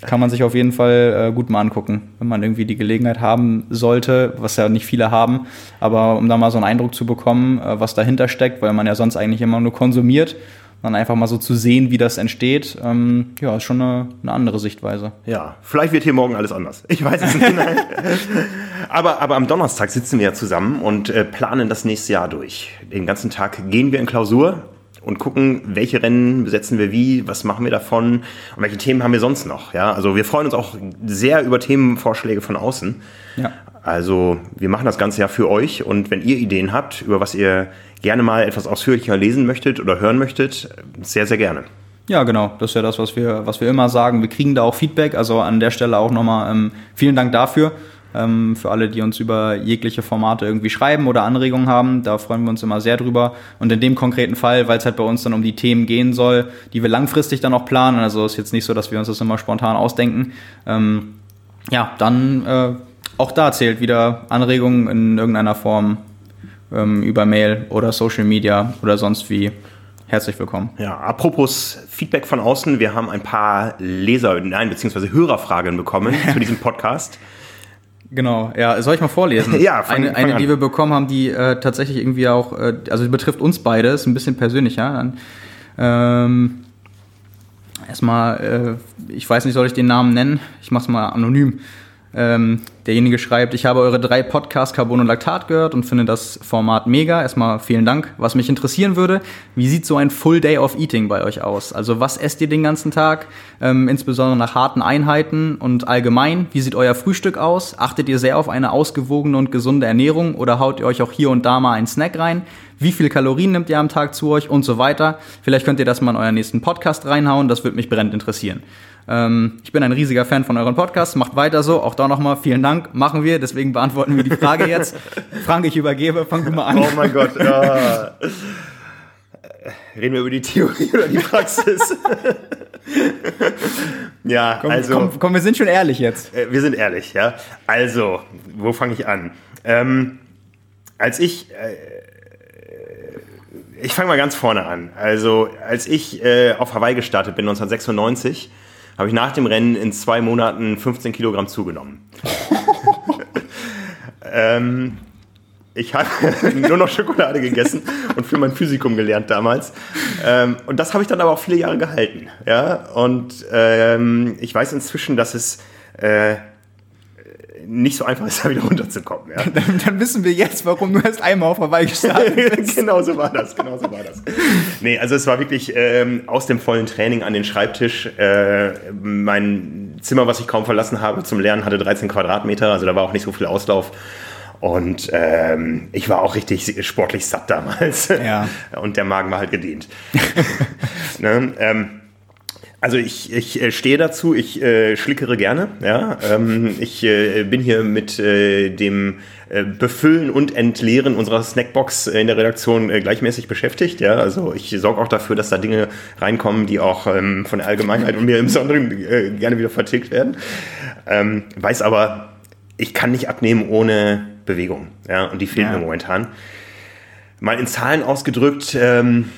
kann man sich auf jeden Fall äh, gut mal angucken, wenn man irgendwie die Gelegenheit haben sollte, was ja nicht viele haben, aber um da mal so einen Eindruck zu bekommen, äh, was dahinter steckt, weil man ja sonst eigentlich immer nur konsumiert dann einfach mal so zu sehen, wie das entsteht, ähm, ja, ist schon eine, eine, andere Sichtweise. Ja, vielleicht wird hier morgen alles anders. Ich weiß es nicht. aber, aber am Donnerstag sitzen wir ja zusammen und äh, planen das nächste Jahr durch. Den ganzen Tag gehen wir in Klausur und gucken, welche Rennen besetzen wir wie, was machen wir davon und welche Themen haben wir sonst noch. Ja, also wir freuen uns auch sehr über Themenvorschläge von außen. Ja. Also wir machen das Ganze ja für euch und wenn ihr Ideen habt, über was ihr gerne mal etwas ausführlicher lesen möchtet oder hören möchtet, sehr, sehr gerne. Ja, genau. Das ist ja das, was wir, was wir immer sagen. Wir kriegen da auch Feedback. Also an der Stelle auch nochmal ähm, vielen Dank dafür. Ähm, für alle, die uns über jegliche Formate irgendwie schreiben oder Anregungen haben. Da freuen wir uns immer sehr drüber. Und in dem konkreten Fall, weil es halt bei uns dann um die Themen gehen soll, die wir langfristig dann auch planen. Also ist jetzt nicht so, dass wir uns das immer spontan ausdenken. Ähm, ja, dann äh, auch da zählt wieder Anregungen in irgendeiner Form ähm, über Mail oder Social Media oder sonst wie herzlich willkommen. Ja, apropos Feedback von außen, wir haben ein paar Leser, nein, beziehungsweise Hörerfragen bekommen zu diesem Podcast. Genau, ja, soll ich mal vorlesen? Ja, fang, eine, eine die wir bekommen haben, die äh, tatsächlich irgendwie auch, äh, also die betrifft uns beide, ist ein bisschen persönlicher. Dann, ähm, erstmal, äh, ich weiß nicht, soll ich den Namen nennen? Ich mach's mal anonym. Ähm, derjenige schreibt, ich habe eure drei Podcasts Carbon und Laktat gehört und finde das Format mega. Erstmal vielen Dank. Was mich interessieren würde, wie sieht so ein Full Day of Eating bei euch aus? Also was esst ihr den ganzen Tag? Ähm, insbesondere nach harten Einheiten und allgemein, wie sieht euer Frühstück aus? Achtet ihr sehr auf eine ausgewogene und gesunde Ernährung oder haut ihr euch auch hier und da mal einen Snack rein? Wie viel Kalorien nimmt ihr am Tag zu euch und so weiter? Vielleicht könnt ihr das mal in euren nächsten Podcast reinhauen, das würde mich brennend interessieren. Ähm, ich bin ein riesiger Fan von euren Podcasts. Macht weiter so. Auch da nochmal vielen Dank. Machen wir. Deswegen beantworten wir die Frage jetzt. Frank, ich übergebe. Fang du mal an. Oh mein Gott. Ja. Reden wir über die Theorie oder die Praxis? ja, komm, also. Komm, komm, wir sind schon ehrlich jetzt. Äh, wir sind ehrlich, ja. Also, wo fange ich an? Ähm, als ich. Äh, ich fange mal ganz vorne an. Also, als ich äh, auf Hawaii gestartet bin, 1996, habe ich nach dem Rennen in zwei Monaten 15 Kilogramm zugenommen. ähm, ich habe nur noch Schokolade gegessen und für mein Physikum gelernt damals. Ähm, und das habe ich dann aber auch viele Jahre gehalten. Ja? Und ähm, ich weiß inzwischen, dass es äh, nicht so einfach ist, da wieder runterzukommen. Ja. Dann, dann, wissen wir jetzt, warum du erst einmal auf Hawaii gestartet bist. genau so war das, genau so war das. Nee, also es war wirklich ähm, aus dem vollen Training an den Schreibtisch. Äh, mein Zimmer, was ich kaum verlassen habe zum Lernen, hatte 13 Quadratmeter, also da war auch nicht so viel Auslauf. Und ähm, ich war auch richtig sportlich satt damals. Ja. Und der Magen war halt gedehnt. ne? ähm, also ich, ich äh, stehe dazu, ich äh, schlickere gerne. Ja? Ähm, ich äh, bin hier mit äh, dem äh, Befüllen und Entleeren unserer Snackbox in der Redaktion äh, gleichmäßig beschäftigt. Ja? Also ich sorge auch dafür, dass da Dinge reinkommen, die auch ähm, von der Allgemeinheit und mir im Besonderen äh, gerne wieder vertilgt werden. Ähm, weiß aber, ich kann nicht abnehmen ohne Bewegung. Ja? Und die fehlt ja. mir momentan. Mal in Zahlen ausgedrückt, ähm,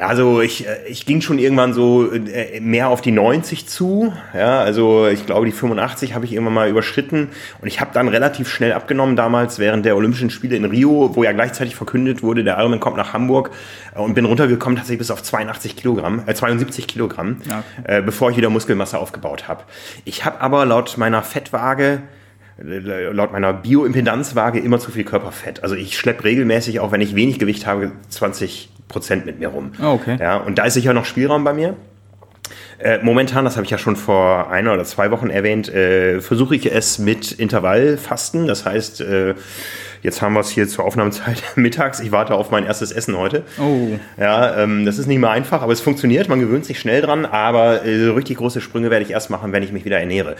ja, also ich, äh, ich ging schon irgendwann so äh, mehr auf die 90 zu. Ja, also ich glaube, die 85 habe ich irgendwann mal überschritten. Und ich habe dann relativ schnell abgenommen damals während der Olympischen Spiele in Rio, wo ja gleichzeitig verkündet wurde, der Ironman kommt nach Hamburg äh, und bin runtergekommen tatsächlich bis auf 82 Kilogramm, äh, 72 Kilogramm, okay. äh, bevor ich wieder Muskelmasse aufgebaut habe. Ich habe aber laut meiner Fettwaage laut meiner Bioimpedanzwaage immer zu viel Körperfett. Also ich schleppe regelmäßig, auch wenn ich wenig Gewicht habe, 20 Prozent mit mir rum. Oh, okay. Ja, und da ist sicher noch Spielraum bei mir. Äh, momentan, das habe ich ja schon vor einer oder zwei Wochen erwähnt, äh, versuche ich es mit Intervallfasten. Das heißt, äh, jetzt haben wir es hier zur Aufnahmezeit mittags. Ich warte auf mein erstes Essen heute. Oh. Ja, ähm, das ist nicht mehr einfach, aber es funktioniert. Man gewöhnt sich schnell dran. Aber äh, richtig große Sprünge werde ich erst machen, wenn ich mich wieder ernähre.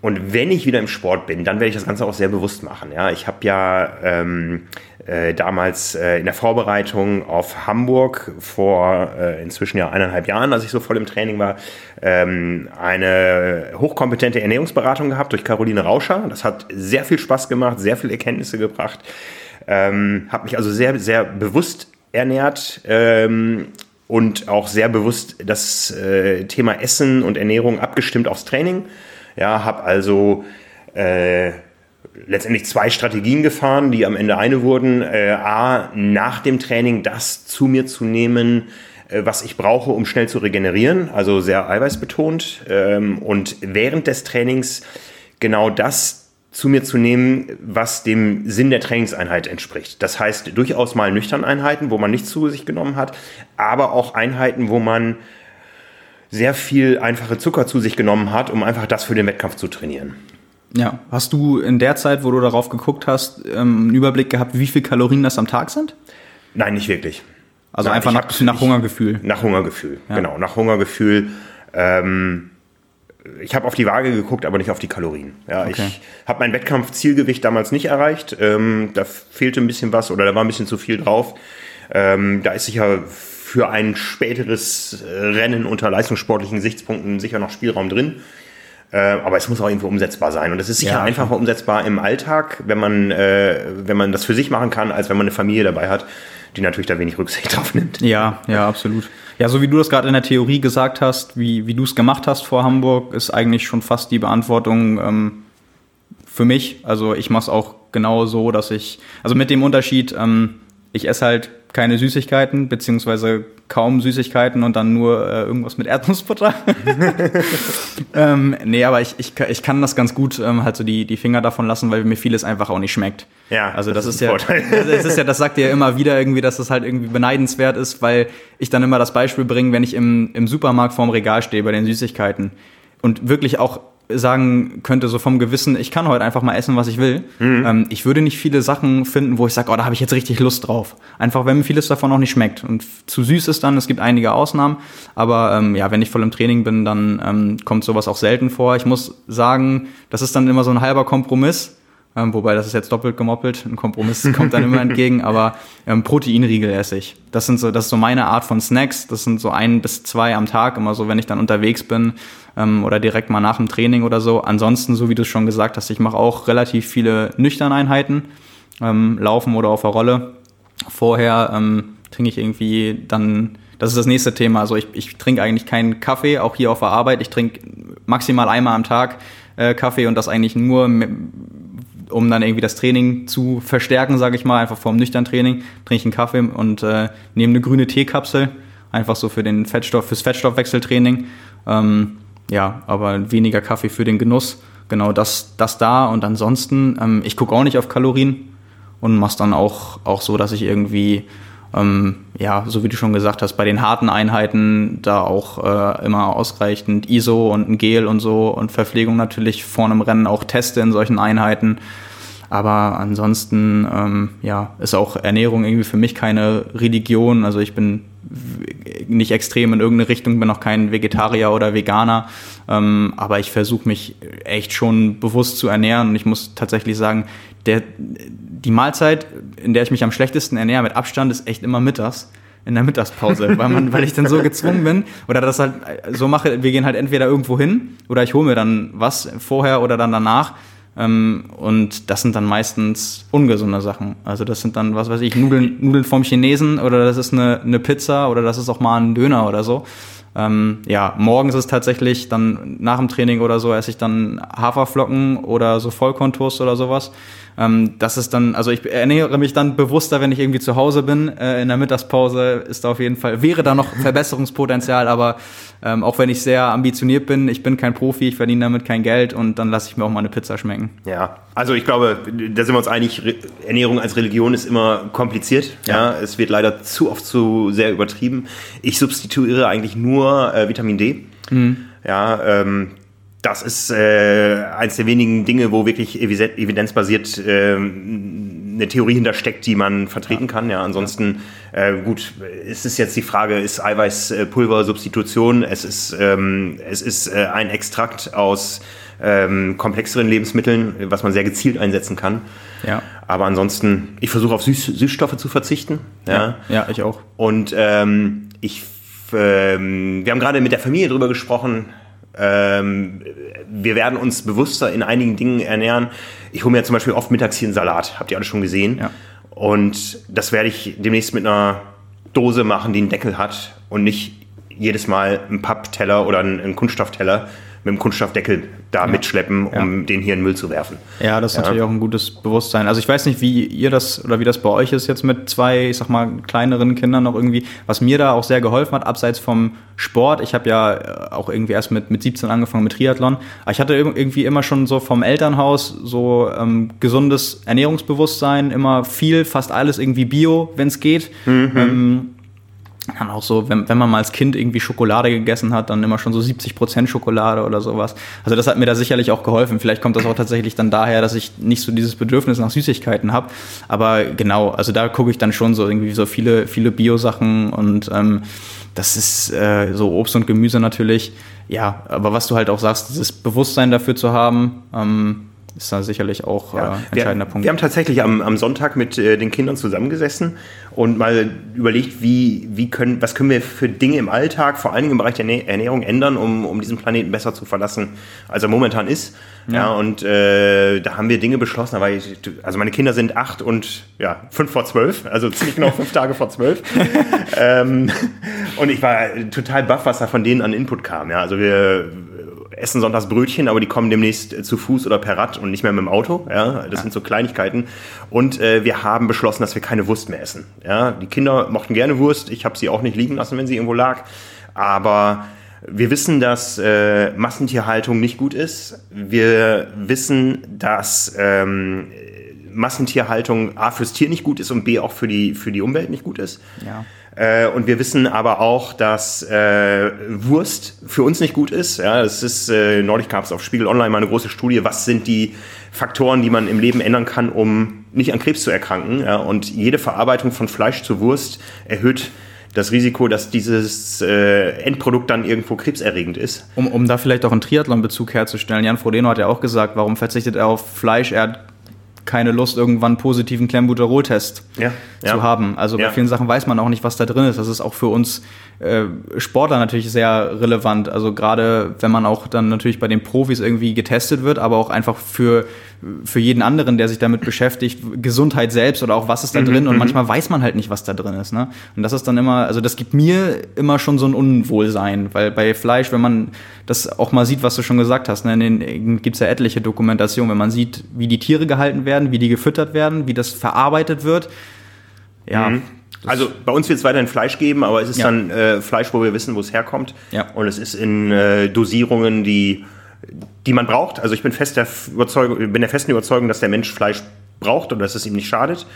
Und wenn ich wieder im Sport bin, dann werde ich das Ganze auch sehr bewusst machen. Ja, ich habe ja ähm, äh, damals äh, in der Vorbereitung auf Hamburg vor äh, inzwischen ja eineinhalb Jahren, als ich so voll im Training war, ähm, eine hochkompetente Ernährungsberatung gehabt durch Caroline Rauscher. Das hat sehr viel Spaß gemacht, sehr viel Erkenntnisse gebracht. Ähm, habe mich also sehr, sehr bewusst ernährt ähm, und auch sehr bewusst das äh, Thema Essen und Ernährung abgestimmt aufs Training. Ja, habe also äh, letztendlich zwei Strategien gefahren, die am Ende eine wurden. Äh, A, nach dem Training das zu mir zu nehmen, äh, was ich brauche, um schnell zu regenerieren, also sehr eiweißbetont. Ähm, und während des Trainings genau das zu mir zu nehmen, was dem Sinn der Trainingseinheit entspricht. Das heißt durchaus mal nüchtern Einheiten, wo man nichts zu sich genommen hat, aber auch Einheiten, wo man sehr viel einfache Zucker zu sich genommen hat, um einfach das für den Wettkampf zu trainieren. Ja, hast du in der Zeit, wo du darauf geguckt hast, ähm, einen Überblick gehabt, wie viel Kalorien das am Tag sind? Nein, nicht wirklich. Also Nein, einfach nach, hab, nach Hungergefühl. Nach Hungergefühl, ja. genau. Nach Hungergefühl. Ähm, ich habe auf die Waage geguckt, aber nicht auf die Kalorien. Ja, okay. Ich habe mein Wettkampfzielgewicht damals nicht erreicht. Ähm, da fehlte ein bisschen was oder da war ein bisschen zu viel drauf. Ähm, da ist sicher für ein späteres Rennen unter leistungssportlichen Gesichtspunkten sicher noch Spielraum drin. Äh, aber es muss auch irgendwo umsetzbar sein. Und es ist sicher ja, einfacher umsetzbar im Alltag, wenn man, äh, wenn man das für sich machen kann, als wenn man eine Familie dabei hat, die natürlich da wenig Rücksicht drauf nimmt. Ja, ja, absolut. Ja, so wie du das gerade in der Theorie gesagt hast, wie, wie du es gemacht hast vor Hamburg, ist eigentlich schon fast die Beantwortung ähm, für mich. Also ich mache es auch genau so, dass ich, also mit dem Unterschied, ähm, ich esse halt keine Süßigkeiten, beziehungsweise kaum Süßigkeiten und dann nur äh, irgendwas mit Erdnussbutter. ähm, nee, aber ich, ich, ich kann das ganz gut ähm, halt so die, die Finger davon lassen, weil mir vieles einfach auch nicht schmeckt. Ja, also das, das ist, ist ja, das ist ja, das sagt ihr ja immer wieder irgendwie, dass das halt irgendwie beneidenswert ist, weil ich dann immer das Beispiel bringe, wenn ich im, im Supermarkt vorm Regal stehe bei den Süßigkeiten und wirklich auch sagen könnte, so vom Gewissen, ich kann heute einfach mal essen, was ich will. Mhm. Ähm, ich würde nicht viele Sachen finden, wo ich sage, oh, da habe ich jetzt richtig Lust drauf. Einfach, wenn mir vieles davon auch nicht schmeckt. Und zu süß ist dann, es gibt einige Ausnahmen, aber ähm, ja, wenn ich voll im Training bin, dann ähm, kommt sowas auch selten vor. Ich muss sagen, das ist dann immer so ein halber Kompromiss. Ähm, wobei das ist jetzt doppelt gemoppelt, ein Kompromiss kommt dann immer entgegen, aber ähm, Proteinriegel esse ich. Das sind so, das ist so meine Art von Snacks. Das sind so ein bis zwei am Tag, immer so, wenn ich dann unterwegs bin ähm, oder direkt mal nach dem Training oder so. Ansonsten, so wie du schon gesagt hast, ich mache auch relativ viele Nüchterneinheiten, ähm, Laufen oder auf der Rolle. Vorher ähm, trinke ich irgendwie dann, das ist das nächste Thema, also ich, ich trinke eigentlich keinen Kaffee, auch hier auf der Arbeit. Ich trinke maximal einmal am Tag äh, Kaffee und das eigentlich nur um dann irgendwie das Training zu verstärken, sage ich mal, einfach vorm nüchtern Training, trinke ich einen Kaffee und äh, nehme eine grüne Teekapsel, einfach so für den Fettstoff, fürs Fettstoffwechseltraining. Ähm, ja, aber weniger Kaffee für den Genuss. Genau das, das da. Und ansonsten, ähm, ich gucke auch nicht auf Kalorien und mach's dann auch, auch so, dass ich irgendwie, ähm, ja, so wie du schon gesagt hast, bei den harten Einheiten da auch äh, immer ausreichend ISO und ein Gel und so und Verpflegung natürlich vor einem Rennen auch teste in solchen Einheiten. Aber ansonsten, ähm, ja, ist auch Ernährung irgendwie für mich keine Religion. Also ich bin nicht extrem in irgendeine Richtung, bin auch kein Vegetarier oder Veganer. Ähm, aber ich versuche mich echt schon bewusst zu ernähren. Und ich muss tatsächlich sagen, der, die Mahlzeit, in der ich mich am schlechtesten ernähre, mit Abstand, ist echt immer mittags in der Mittagspause, weil man, weil ich dann so gezwungen bin oder das halt so mache, wir gehen halt entweder irgendwo hin oder ich hole mir dann was vorher oder dann danach und das sind dann meistens ungesunde Sachen. Also das sind dann, was weiß ich, Nudeln, Nudeln vom Chinesen oder das ist eine, eine Pizza oder das ist auch mal ein Döner oder so. Ähm, ja, morgens ist tatsächlich dann nach dem Training oder so esse ich dann Haferflocken oder so Vollkorntoast oder sowas. Ähm, das ist dann, also ich ernähre mich dann bewusster, wenn ich irgendwie zu Hause bin. Äh, in der Mittagspause ist da auf jeden Fall, wäre da noch Verbesserungspotenzial, aber ähm, auch wenn ich sehr ambitioniert bin, ich bin kein Profi, ich verdiene damit kein Geld und dann lasse ich mir auch mal eine Pizza schmecken. Ja, also ich glaube, da sind wir uns einig, Ernährung als Religion ist immer kompliziert. Ja. ja. es wird leider zu oft zu sehr übertrieben. Ich substituiere eigentlich nur äh, Vitamin D. Mhm. Ja, ähm, das ist äh, eins der wenigen Dinge, wo wirklich evidenzbasiert äh, eine Theorie hintersteckt, die man vertreten ja. kann. Ja, ansonsten äh, gut, es ist jetzt die Frage, ist Eiweißpulver Substitution? Es ist ähm, es ist äh, ein Extrakt aus ähm, komplexeren Lebensmitteln, was man sehr gezielt einsetzen kann. Ja. Aber ansonsten, ich versuche auf Süß Süßstoffe zu verzichten. Ja, ja, ja ich auch. Und ähm, ich, ähm, wir haben gerade mit der Familie drüber gesprochen ähm, wir werden uns bewusster in einigen Dingen ernähren. Ich hole mir zum Beispiel oft mittags hier einen Salat, habt ihr alle schon gesehen. Ja. Und das werde ich demnächst mit einer Dose machen, die einen Deckel hat und nicht jedes Mal einen Pappteller oder einen Kunststoffteller mit dem Kunststoffdeckel da ja. mitschleppen, um ja. den hier in den Müll zu werfen. Ja, das ist ja. natürlich auch ein gutes Bewusstsein. Also ich weiß nicht, wie ihr das oder wie das bei euch ist jetzt mit zwei, ich sag mal, kleineren Kindern noch irgendwie. Was mir da auch sehr geholfen hat, abseits vom Sport, ich habe ja äh, auch irgendwie erst mit, mit 17 angefangen mit Triathlon, aber ich hatte irgendwie immer schon so vom Elternhaus so ähm, gesundes Ernährungsbewusstsein, immer viel, fast alles irgendwie Bio, wenn es geht. Mhm. Ähm, dann auch so, wenn, wenn man mal als Kind irgendwie Schokolade gegessen hat, dann immer schon so 70 Prozent Schokolade oder sowas. Also das hat mir da sicherlich auch geholfen. Vielleicht kommt das auch tatsächlich dann daher, dass ich nicht so dieses Bedürfnis nach Süßigkeiten habe. Aber genau, also da gucke ich dann schon so irgendwie so viele, viele Bio-Sachen und ähm, das ist äh, so Obst und Gemüse natürlich. Ja, aber was du halt auch sagst, dieses Bewusstsein dafür zu haben, ähm, ist da sicherlich auch Ja. äh, entscheidender wir, Punkt. Wir haben tatsächlich am, am Sonntag mit äh, den Kindern zusammengesessen und mal überlegt, wie, wie können, was können wir für Dinge im Alltag, vor allen Dingen im Bereich der Ernä- Ernährung ändern, um, um diesen Planeten besser zu verlassen, als er momentan ist. Ja, und äh, da haben wir Dinge beschlossen, aber ich, also meine Kinder sind acht und ja, fünf vor zwölf, also ziemlich genau fünf Tage vor zwölf. ähm, und ich war total baff, was da von denen an Input kam. Ja, also wir essen sonntags Brötchen, aber die kommen demnächst äh, zu Fuß oder per Rad und nicht mehr mit dem Auto. Ja, das sind so Kleinigkeiten. Und äh, wir haben beschlossen, dass wir keine Wurst mehr essen. Ja, die Kinder mochten gerne Wurst. Ich habe sie auch nicht liegen lassen, wenn sie irgendwo lag. Aber wir wissen, dass äh, Massentierhaltung nicht gut ist. Wir wissen, dass ähm, Massentierhaltung A fürs Tier nicht gut ist und B auch für die, für die Umwelt nicht gut ist. Ja. Äh, und wir wissen aber auch, dass äh, Wurst für uns nicht gut ist. Ja, es ist äh, neulich gab es auf Spiegel Online mal eine große Studie, was sind die Faktoren, die man im Leben ändern kann, um nicht an Krebs zu erkranken. Ja, und jede Verarbeitung von Fleisch zu Wurst erhöht das Risiko, dass dieses äh, Endprodukt dann irgendwo krebserregend ist. Um, um da vielleicht auch einen Triathlon-Bezug herzustellen, Jan Frodeno hat ja auch gesagt, warum verzichtet er auf Fleisch? Er hat keine Lust, irgendwann einen positiven Clenbuterol-Test Ja, zu ja. haben. Also Ja. bei vielen Sachen weiß man auch nicht, was da drin ist. Das ist auch für uns äh, Sportler natürlich sehr relevant. Also gerade wenn man auch dann natürlich bei den Profis irgendwie getestet wird, aber auch einfach für, für jeden anderen, der sich damit beschäftigt, Gesundheit selbst oder auch was ist da drin. Und manchmal weiß man halt nicht, was da drin ist. Ne? Und das ist dann immer, also das gibt mir immer schon so ein Unwohlsein, weil bei Fleisch, wenn man das auch mal sieht, was du schon gesagt hast, ne, in den gibt's ja etliche Dokumentationen, wenn man sieht, wie die Tiere gehalten werden, wie die gefüttert werden, wie das verarbeitet wird. Ja, das- Also bei uns wird es weiterhin Fleisch geben, aber es ist Ja. dann äh, Fleisch, wo wir wissen, wo es herkommt. Ja. Und es ist in äh, Dosierungen, die, die man braucht. Also ich bin fest der Überzeugung, bin der festen Überzeugung, dass der Mensch Fleisch braucht und dass es ihm nicht schadet,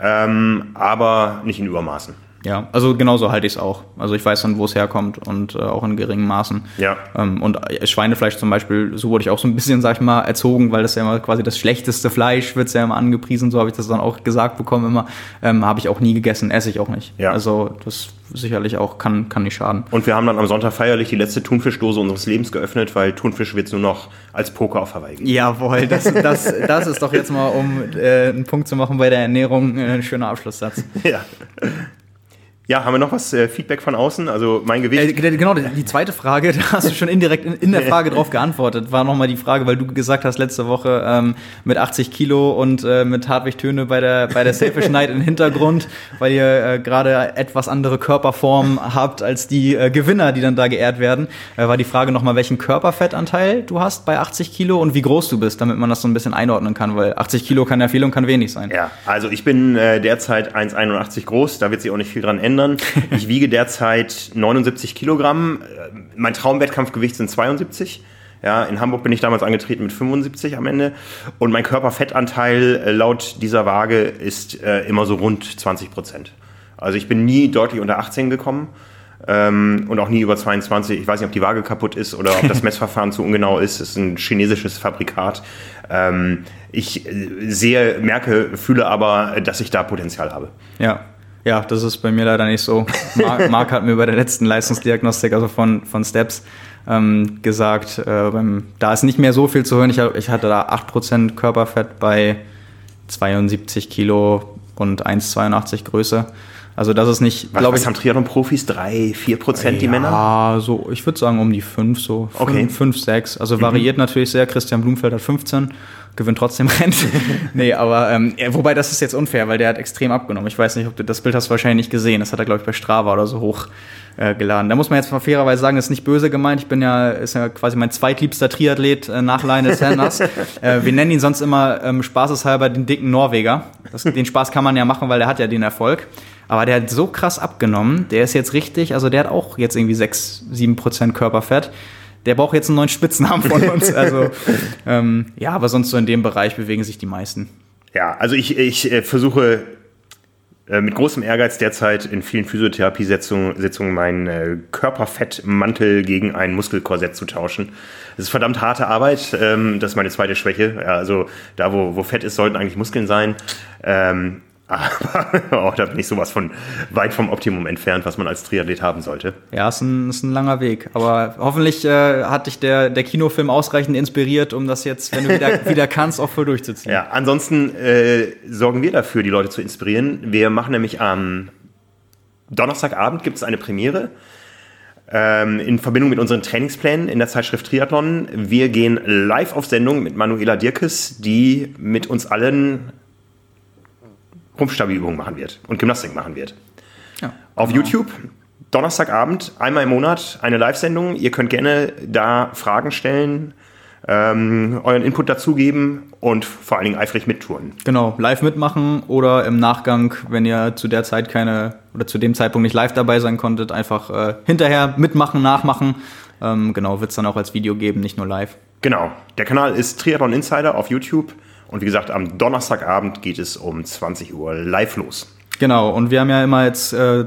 ähm, aber nicht in Übermaßen. Ja, also genauso halte ich es auch. Also ich weiß dann, wo es herkommt und äh, auch in geringen Maßen. Ja. Ähm, und äh, Schweinefleisch zum Beispiel, so wurde ich auch so ein bisschen, sag ich mal, erzogen, weil das ja immer quasi das schlechteste Fleisch wird ja immer angepriesen, so habe ich das dann auch gesagt bekommen immer. Ähm, habe ich auch nie gegessen, esse ich auch nicht. Ja. Also das sicherlich auch kann, kann nicht schaden. Und wir haben dann am Sonntag feierlich die letzte Thunfischdose unseres Lebens geöffnet, weil Thunfisch wird nur noch als Poker auf Hawaii. Jawohl, das, das, das ist doch jetzt mal, um äh, einen Punkt zu machen bei der Ernährung, äh, ein schöner Abschlusssatz. Ja. Ja, haben wir noch was? Äh, Feedback von außen? Also mein Gewicht. Äh, genau, die zweite Frage, da hast du schon indirekt in, in der Frage drauf geantwortet, war nochmal die Frage, weil du gesagt hast letzte Woche ähm, mit 80 Kilo und äh, mit Hartwig Töne bei der, bei der Selfish Night im Hintergrund, weil ihr äh, gerade etwas andere Körperform habt als die äh, Gewinner, die dann da geehrt werden, äh, war die Frage nochmal, welchen Körperfettanteil du hast bei 80 Kilo und wie groß du bist, damit man das so ein bisschen einordnen kann, weil 80 Kilo kann ja viel und kann wenig sein. Ja, also ich bin derzeit 1,81 groß, da wird sich auch nicht viel dran ändern. Ich wiege derzeit 79 Kilogramm. Äh, Mein Traumwettkampfgewicht sind 72. Ja, in Hamburg bin ich damals angetreten mit 75 am Ende. Und mein Körperfettanteil äh, laut dieser Waage ist äh, immer so rund 20 Prozent. Also ich bin nie deutlich unter 18 gekommen. Ähm, und auch nie über 22. Ich weiß nicht, ob die Waage kaputt ist oder ob das Messverfahren zu ungenau ist. Es ist ein chinesisches Fabrikat. Ähm, ich äh, sehe, merke, fühle aber, dass ich da Potenzial habe. Ja. Ja, das ist bei mir leider nicht so. Marc, Marc hat mir bei der letzten Leistungsdiagnostik, also von, von Steps, ähm, gesagt, äh, beim, da ist nicht mehr so viel zu hören. Ich, ich hatte da 8% Körperfett bei 72 Kilo und 1,82 Größe. Also das ist nicht, Was, glaube was ich, haben Triathlon-Profis? Drei, vier Prozent die Männer? Ja, so, ich würde sagen um die 5, so Okay. 5, 6. Also variiert natürlich sehr. Christian Blumfeld hat 15, gewinnt trotzdem Rennen. nee, aber ähm, wobei das ist jetzt unfair, weil der hat extrem abgenommen. Ich weiß nicht, ob du das Bild hast wahrscheinlich nicht gesehen. Das hat er, glaube ich, bei Strava oder so hoch äh, geladen. Da muss man jetzt mal fairerweise sagen, das ist nicht böse gemeint. Ich bin ja, ist ja quasi mein zweitliebster Triathlet äh, nach Lionel Sanders. äh, wir nennen ihn sonst immer ähm, spaßeshalber den dicken Norweger. Das, den Spaß kann man ja machen, weil der hat ja den Erfolg. Aber der hat so krass abgenommen, der ist jetzt richtig, also der hat auch jetzt irgendwie 6, 7 Prozent Körperfett. Der braucht jetzt einen neuen Spitznamen von uns. Also ähm, ja, aber sonst so in dem Bereich bewegen sich die meisten. Ja, also ich, ich äh, versuche äh, mit großem Ehrgeiz derzeit in vielen Physiotherapiesitzungen Sitzungen meinen äh, Körperfettmantel gegen ein Muskelkorsett zu tauschen. Das ist verdammt harte Arbeit. Ähm, das ist meine zweite Schwäche. Ja, also da, wo, wo Fett ist, sollten eigentlich Muskeln sein. Ähm, Aber auch da bin ich sowas von weit vom Optimum entfernt, was man als Triathlet haben sollte. Ja, ist ein, ist ein langer Weg. Aber hoffentlich äh, hat dich der, der Kinofilm ausreichend inspiriert, um das jetzt, wenn du wieder, wieder kannst, auch voll durchzuziehen. Ja, ansonsten äh, sorgen wir dafür, die Leute zu inspirieren. Wir machen nämlich am Donnerstagabend gibt es eine Premiere ähm, in Verbindung mit unseren Trainingsplänen in der Zeitschrift Triathlon. Wir gehen live auf Sendung mit Manuela Dirkes, die mit uns allen Rumpfstabilübungen machen wird und Gymnastik machen wird. Ja, Auf genau. YouTube, Donnerstagabend, einmal im Monat eine Live-Sendung. Ihr könnt gerne da Fragen stellen, ähm, euren Input dazugeben und vor allen Dingen eifrig mittouren. Genau, live mitmachen oder im Nachgang, wenn ihr zu der Zeit keine oder zu dem Zeitpunkt nicht live dabei sein konntet, einfach äh, hinterher mitmachen, nachmachen. Ähm, genau, wird es dann auch als Video geben, nicht nur live. Genau, der Kanal ist Triathlon Insider auf YouTube. Und wie gesagt, am Donnerstagabend geht es um 20 Uhr live los. Genau, und wir haben ja immer jetzt äh,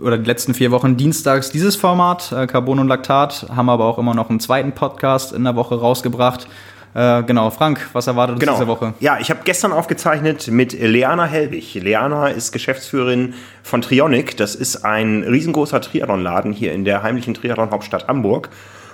oder die letzten vier Wochen dienstags dieses Format, äh, Carbon und Laktat, haben aber auch immer noch einen zweiten Podcast in der Woche rausgebracht. Äh, genau, Frank, was erwartet uns genau. diese Woche? Ja, ich habe gestern aufgezeichnet mit Leana Helbig. Leana ist Geschäftsführerin von Trionic. Das ist ein riesengroßer Triathlonladen hier in der heimlichen Triathlon-Hauptstadt Hamburg.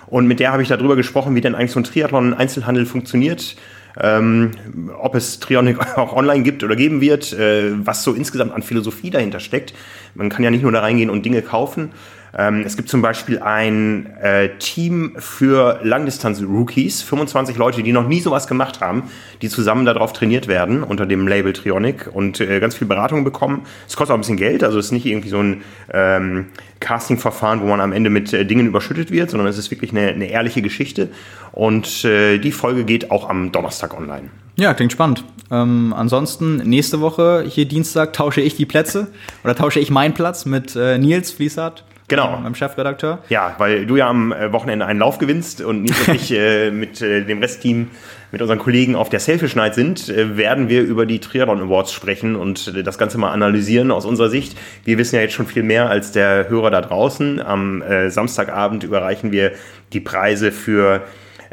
Und mit der habe ich darüber gesprochen, wie denn eigentlich so ein Triathlon-Einzelhandel funktioniert ähm, ob es Trionic auch online gibt oder geben wird, äh, was so insgesamt an Philosophie dahinter steckt. Man kann ja nicht nur da reingehen und Dinge kaufen, ähm, es gibt zum Beispiel ein äh, Team für Langdistanz-Rookies, 25 Leute, die noch nie sowas gemacht haben, die zusammen darauf trainiert werden unter dem Label Trionic und äh, ganz viel Beratung bekommen. Es kostet auch ein bisschen Geld, also es ist nicht irgendwie so ein ähm, Casting-Verfahren, wo man am Ende mit äh, Dingen überschüttet wird, sondern es ist wirklich eine, eine ehrliche Geschichte. Und äh, die Folge geht auch am Donnerstag online. Ja, klingt spannend. Ähm, ansonsten, nächste Woche, hier Dienstag, tausche ich die Plätze oder tausche ich meinen Platz mit äh, Nils Fließhardt. Genau. Meinem Chefredakteur. Ja, weil du ja am äh, Wochenende einen Lauf gewinnst und nicht wirklich äh, mit äh, dem Restteam, mit unseren Kollegen auf der Selfish Night sind, äh, werden wir über die Triathlon Awards sprechen und das Ganze mal analysieren aus unserer Sicht. Wir wissen ja jetzt schon viel mehr als der Hörer da draußen. Am Samstagabend überreichen wir die Preise für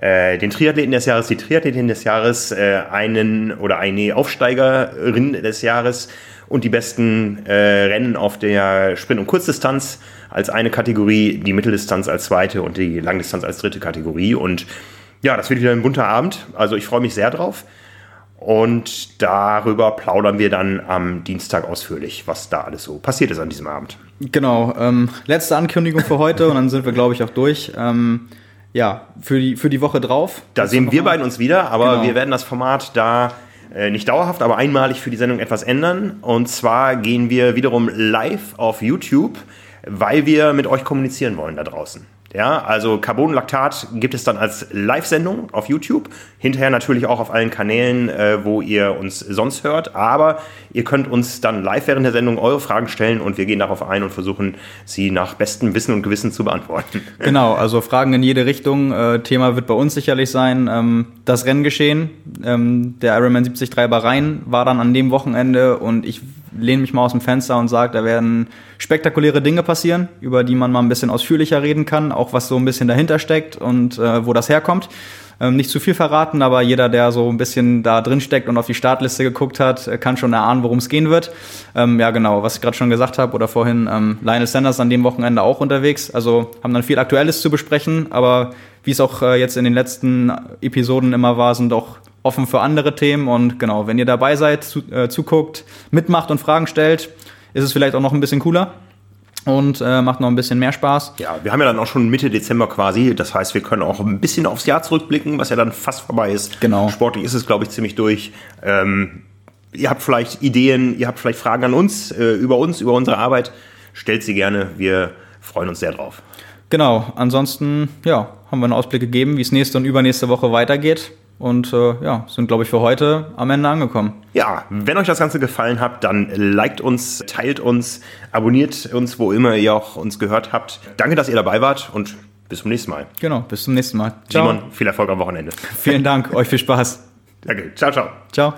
den Triathleten des Jahres, die Triathletin des Jahres, einen oder eine Aufsteigerin des Jahres und die besten Rennen auf der Sprint- und Kurzdistanz als eine Kategorie, die Mitteldistanz als zweite und die Langdistanz als dritte Kategorie. Und ja, das wird wieder ein bunter Abend. Also ich freue mich sehr drauf. Und darüber plaudern wir dann am Dienstag ausführlich, was da alles so passiert ist an diesem Abend. Genau. Ähm, letzte Ankündigung für heute und dann sind wir, glaube ich, auch durch. Ähm, ja, für die, für die Woche drauf. Da sehen wir beiden uns wieder, aber genau. wir werden das Format da äh, nicht dauerhaft, aber einmalig für die Sendung etwas ändern. Und zwar gehen wir wiederum live auf YouTube weil wir mit euch kommunizieren wollen da draußen. Ja, also Carbonlaktat gibt es dann als Live-Sendung auf YouTube, hinterher natürlich auch auf allen Kanälen, äh, wo ihr uns sonst hört, aber ihr könnt uns dann live während der Sendung eure Fragen stellen und wir gehen darauf ein und versuchen, sie nach bestem Wissen und Gewissen zu beantworten. Genau, also Fragen in jede Richtung. Äh, Thema wird bei uns sicherlich sein, ähm, das Renngeschehen. Ähm, der Ironman 73 Bahrain war dann an dem Wochenende und ich lehne mich mal aus dem Fenster und sage, da werden spektakuläre Dinge passieren, über die man mal ein bisschen ausführlicher reden kann, auch was so ein bisschen dahinter steckt und äh, wo das herkommt. Ähm, nicht zu viel verraten, aber jeder, der so ein bisschen da drin steckt und auf die Startliste geguckt hat, äh, kann schon erahnen, worum es gehen wird. Ähm, ja, genau, was ich gerade schon gesagt habe oder vorhin, ähm, Lionel Sanders an dem Wochenende auch unterwegs. Also haben dann viel Aktuelles zu besprechen, aber wie es auch äh, jetzt in den letzten Episoden immer war, sind auch offen für andere Themen. Und genau, wenn ihr dabei seid, zu, äh, zuguckt, mitmacht und Fragen stellt, ist es vielleicht auch noch ein bisschen cooler und äh, macht noch ein bisschen mehr Spaß. Ja, wir haben ja dann auch schon Mitte Dezember quasi. Das heißt, wir können auch ein bisschen aufs Jahr zurückblicken, was ja dann fast vorbei ist. Genau. Sportlich ist es, glaube ich, ziemlich durch. Ähm, ihr habt vielleicht Ideen, ihr habt vielleicht Fragen an uns, äh, über uns, über unsere Arbeit. Stellt sie gerne. Wir freuen uns sehr drauf. Genau. Ansonsten, ja, haben wir einen Ausblick gegeben, wie es nächste und übernächste Woche weitergeht. Und äh, ja, sind, glaube ich, für heute am Ende angekommen. Ja, wenn euch das Ganze gefallen hat, dann liked uns, teilt uns, abonniert uns, wo immer ihr auch uns gehört habt. Danke, dass ihr dabei wart und bis zum nächsten Mal. Genau, bis zum nächsten Mal. Ciao. Simon, viel Erfolg am Wochenende. Vielen Dank, euch viel Spaß. Danke, ciao, ciao. Ciao.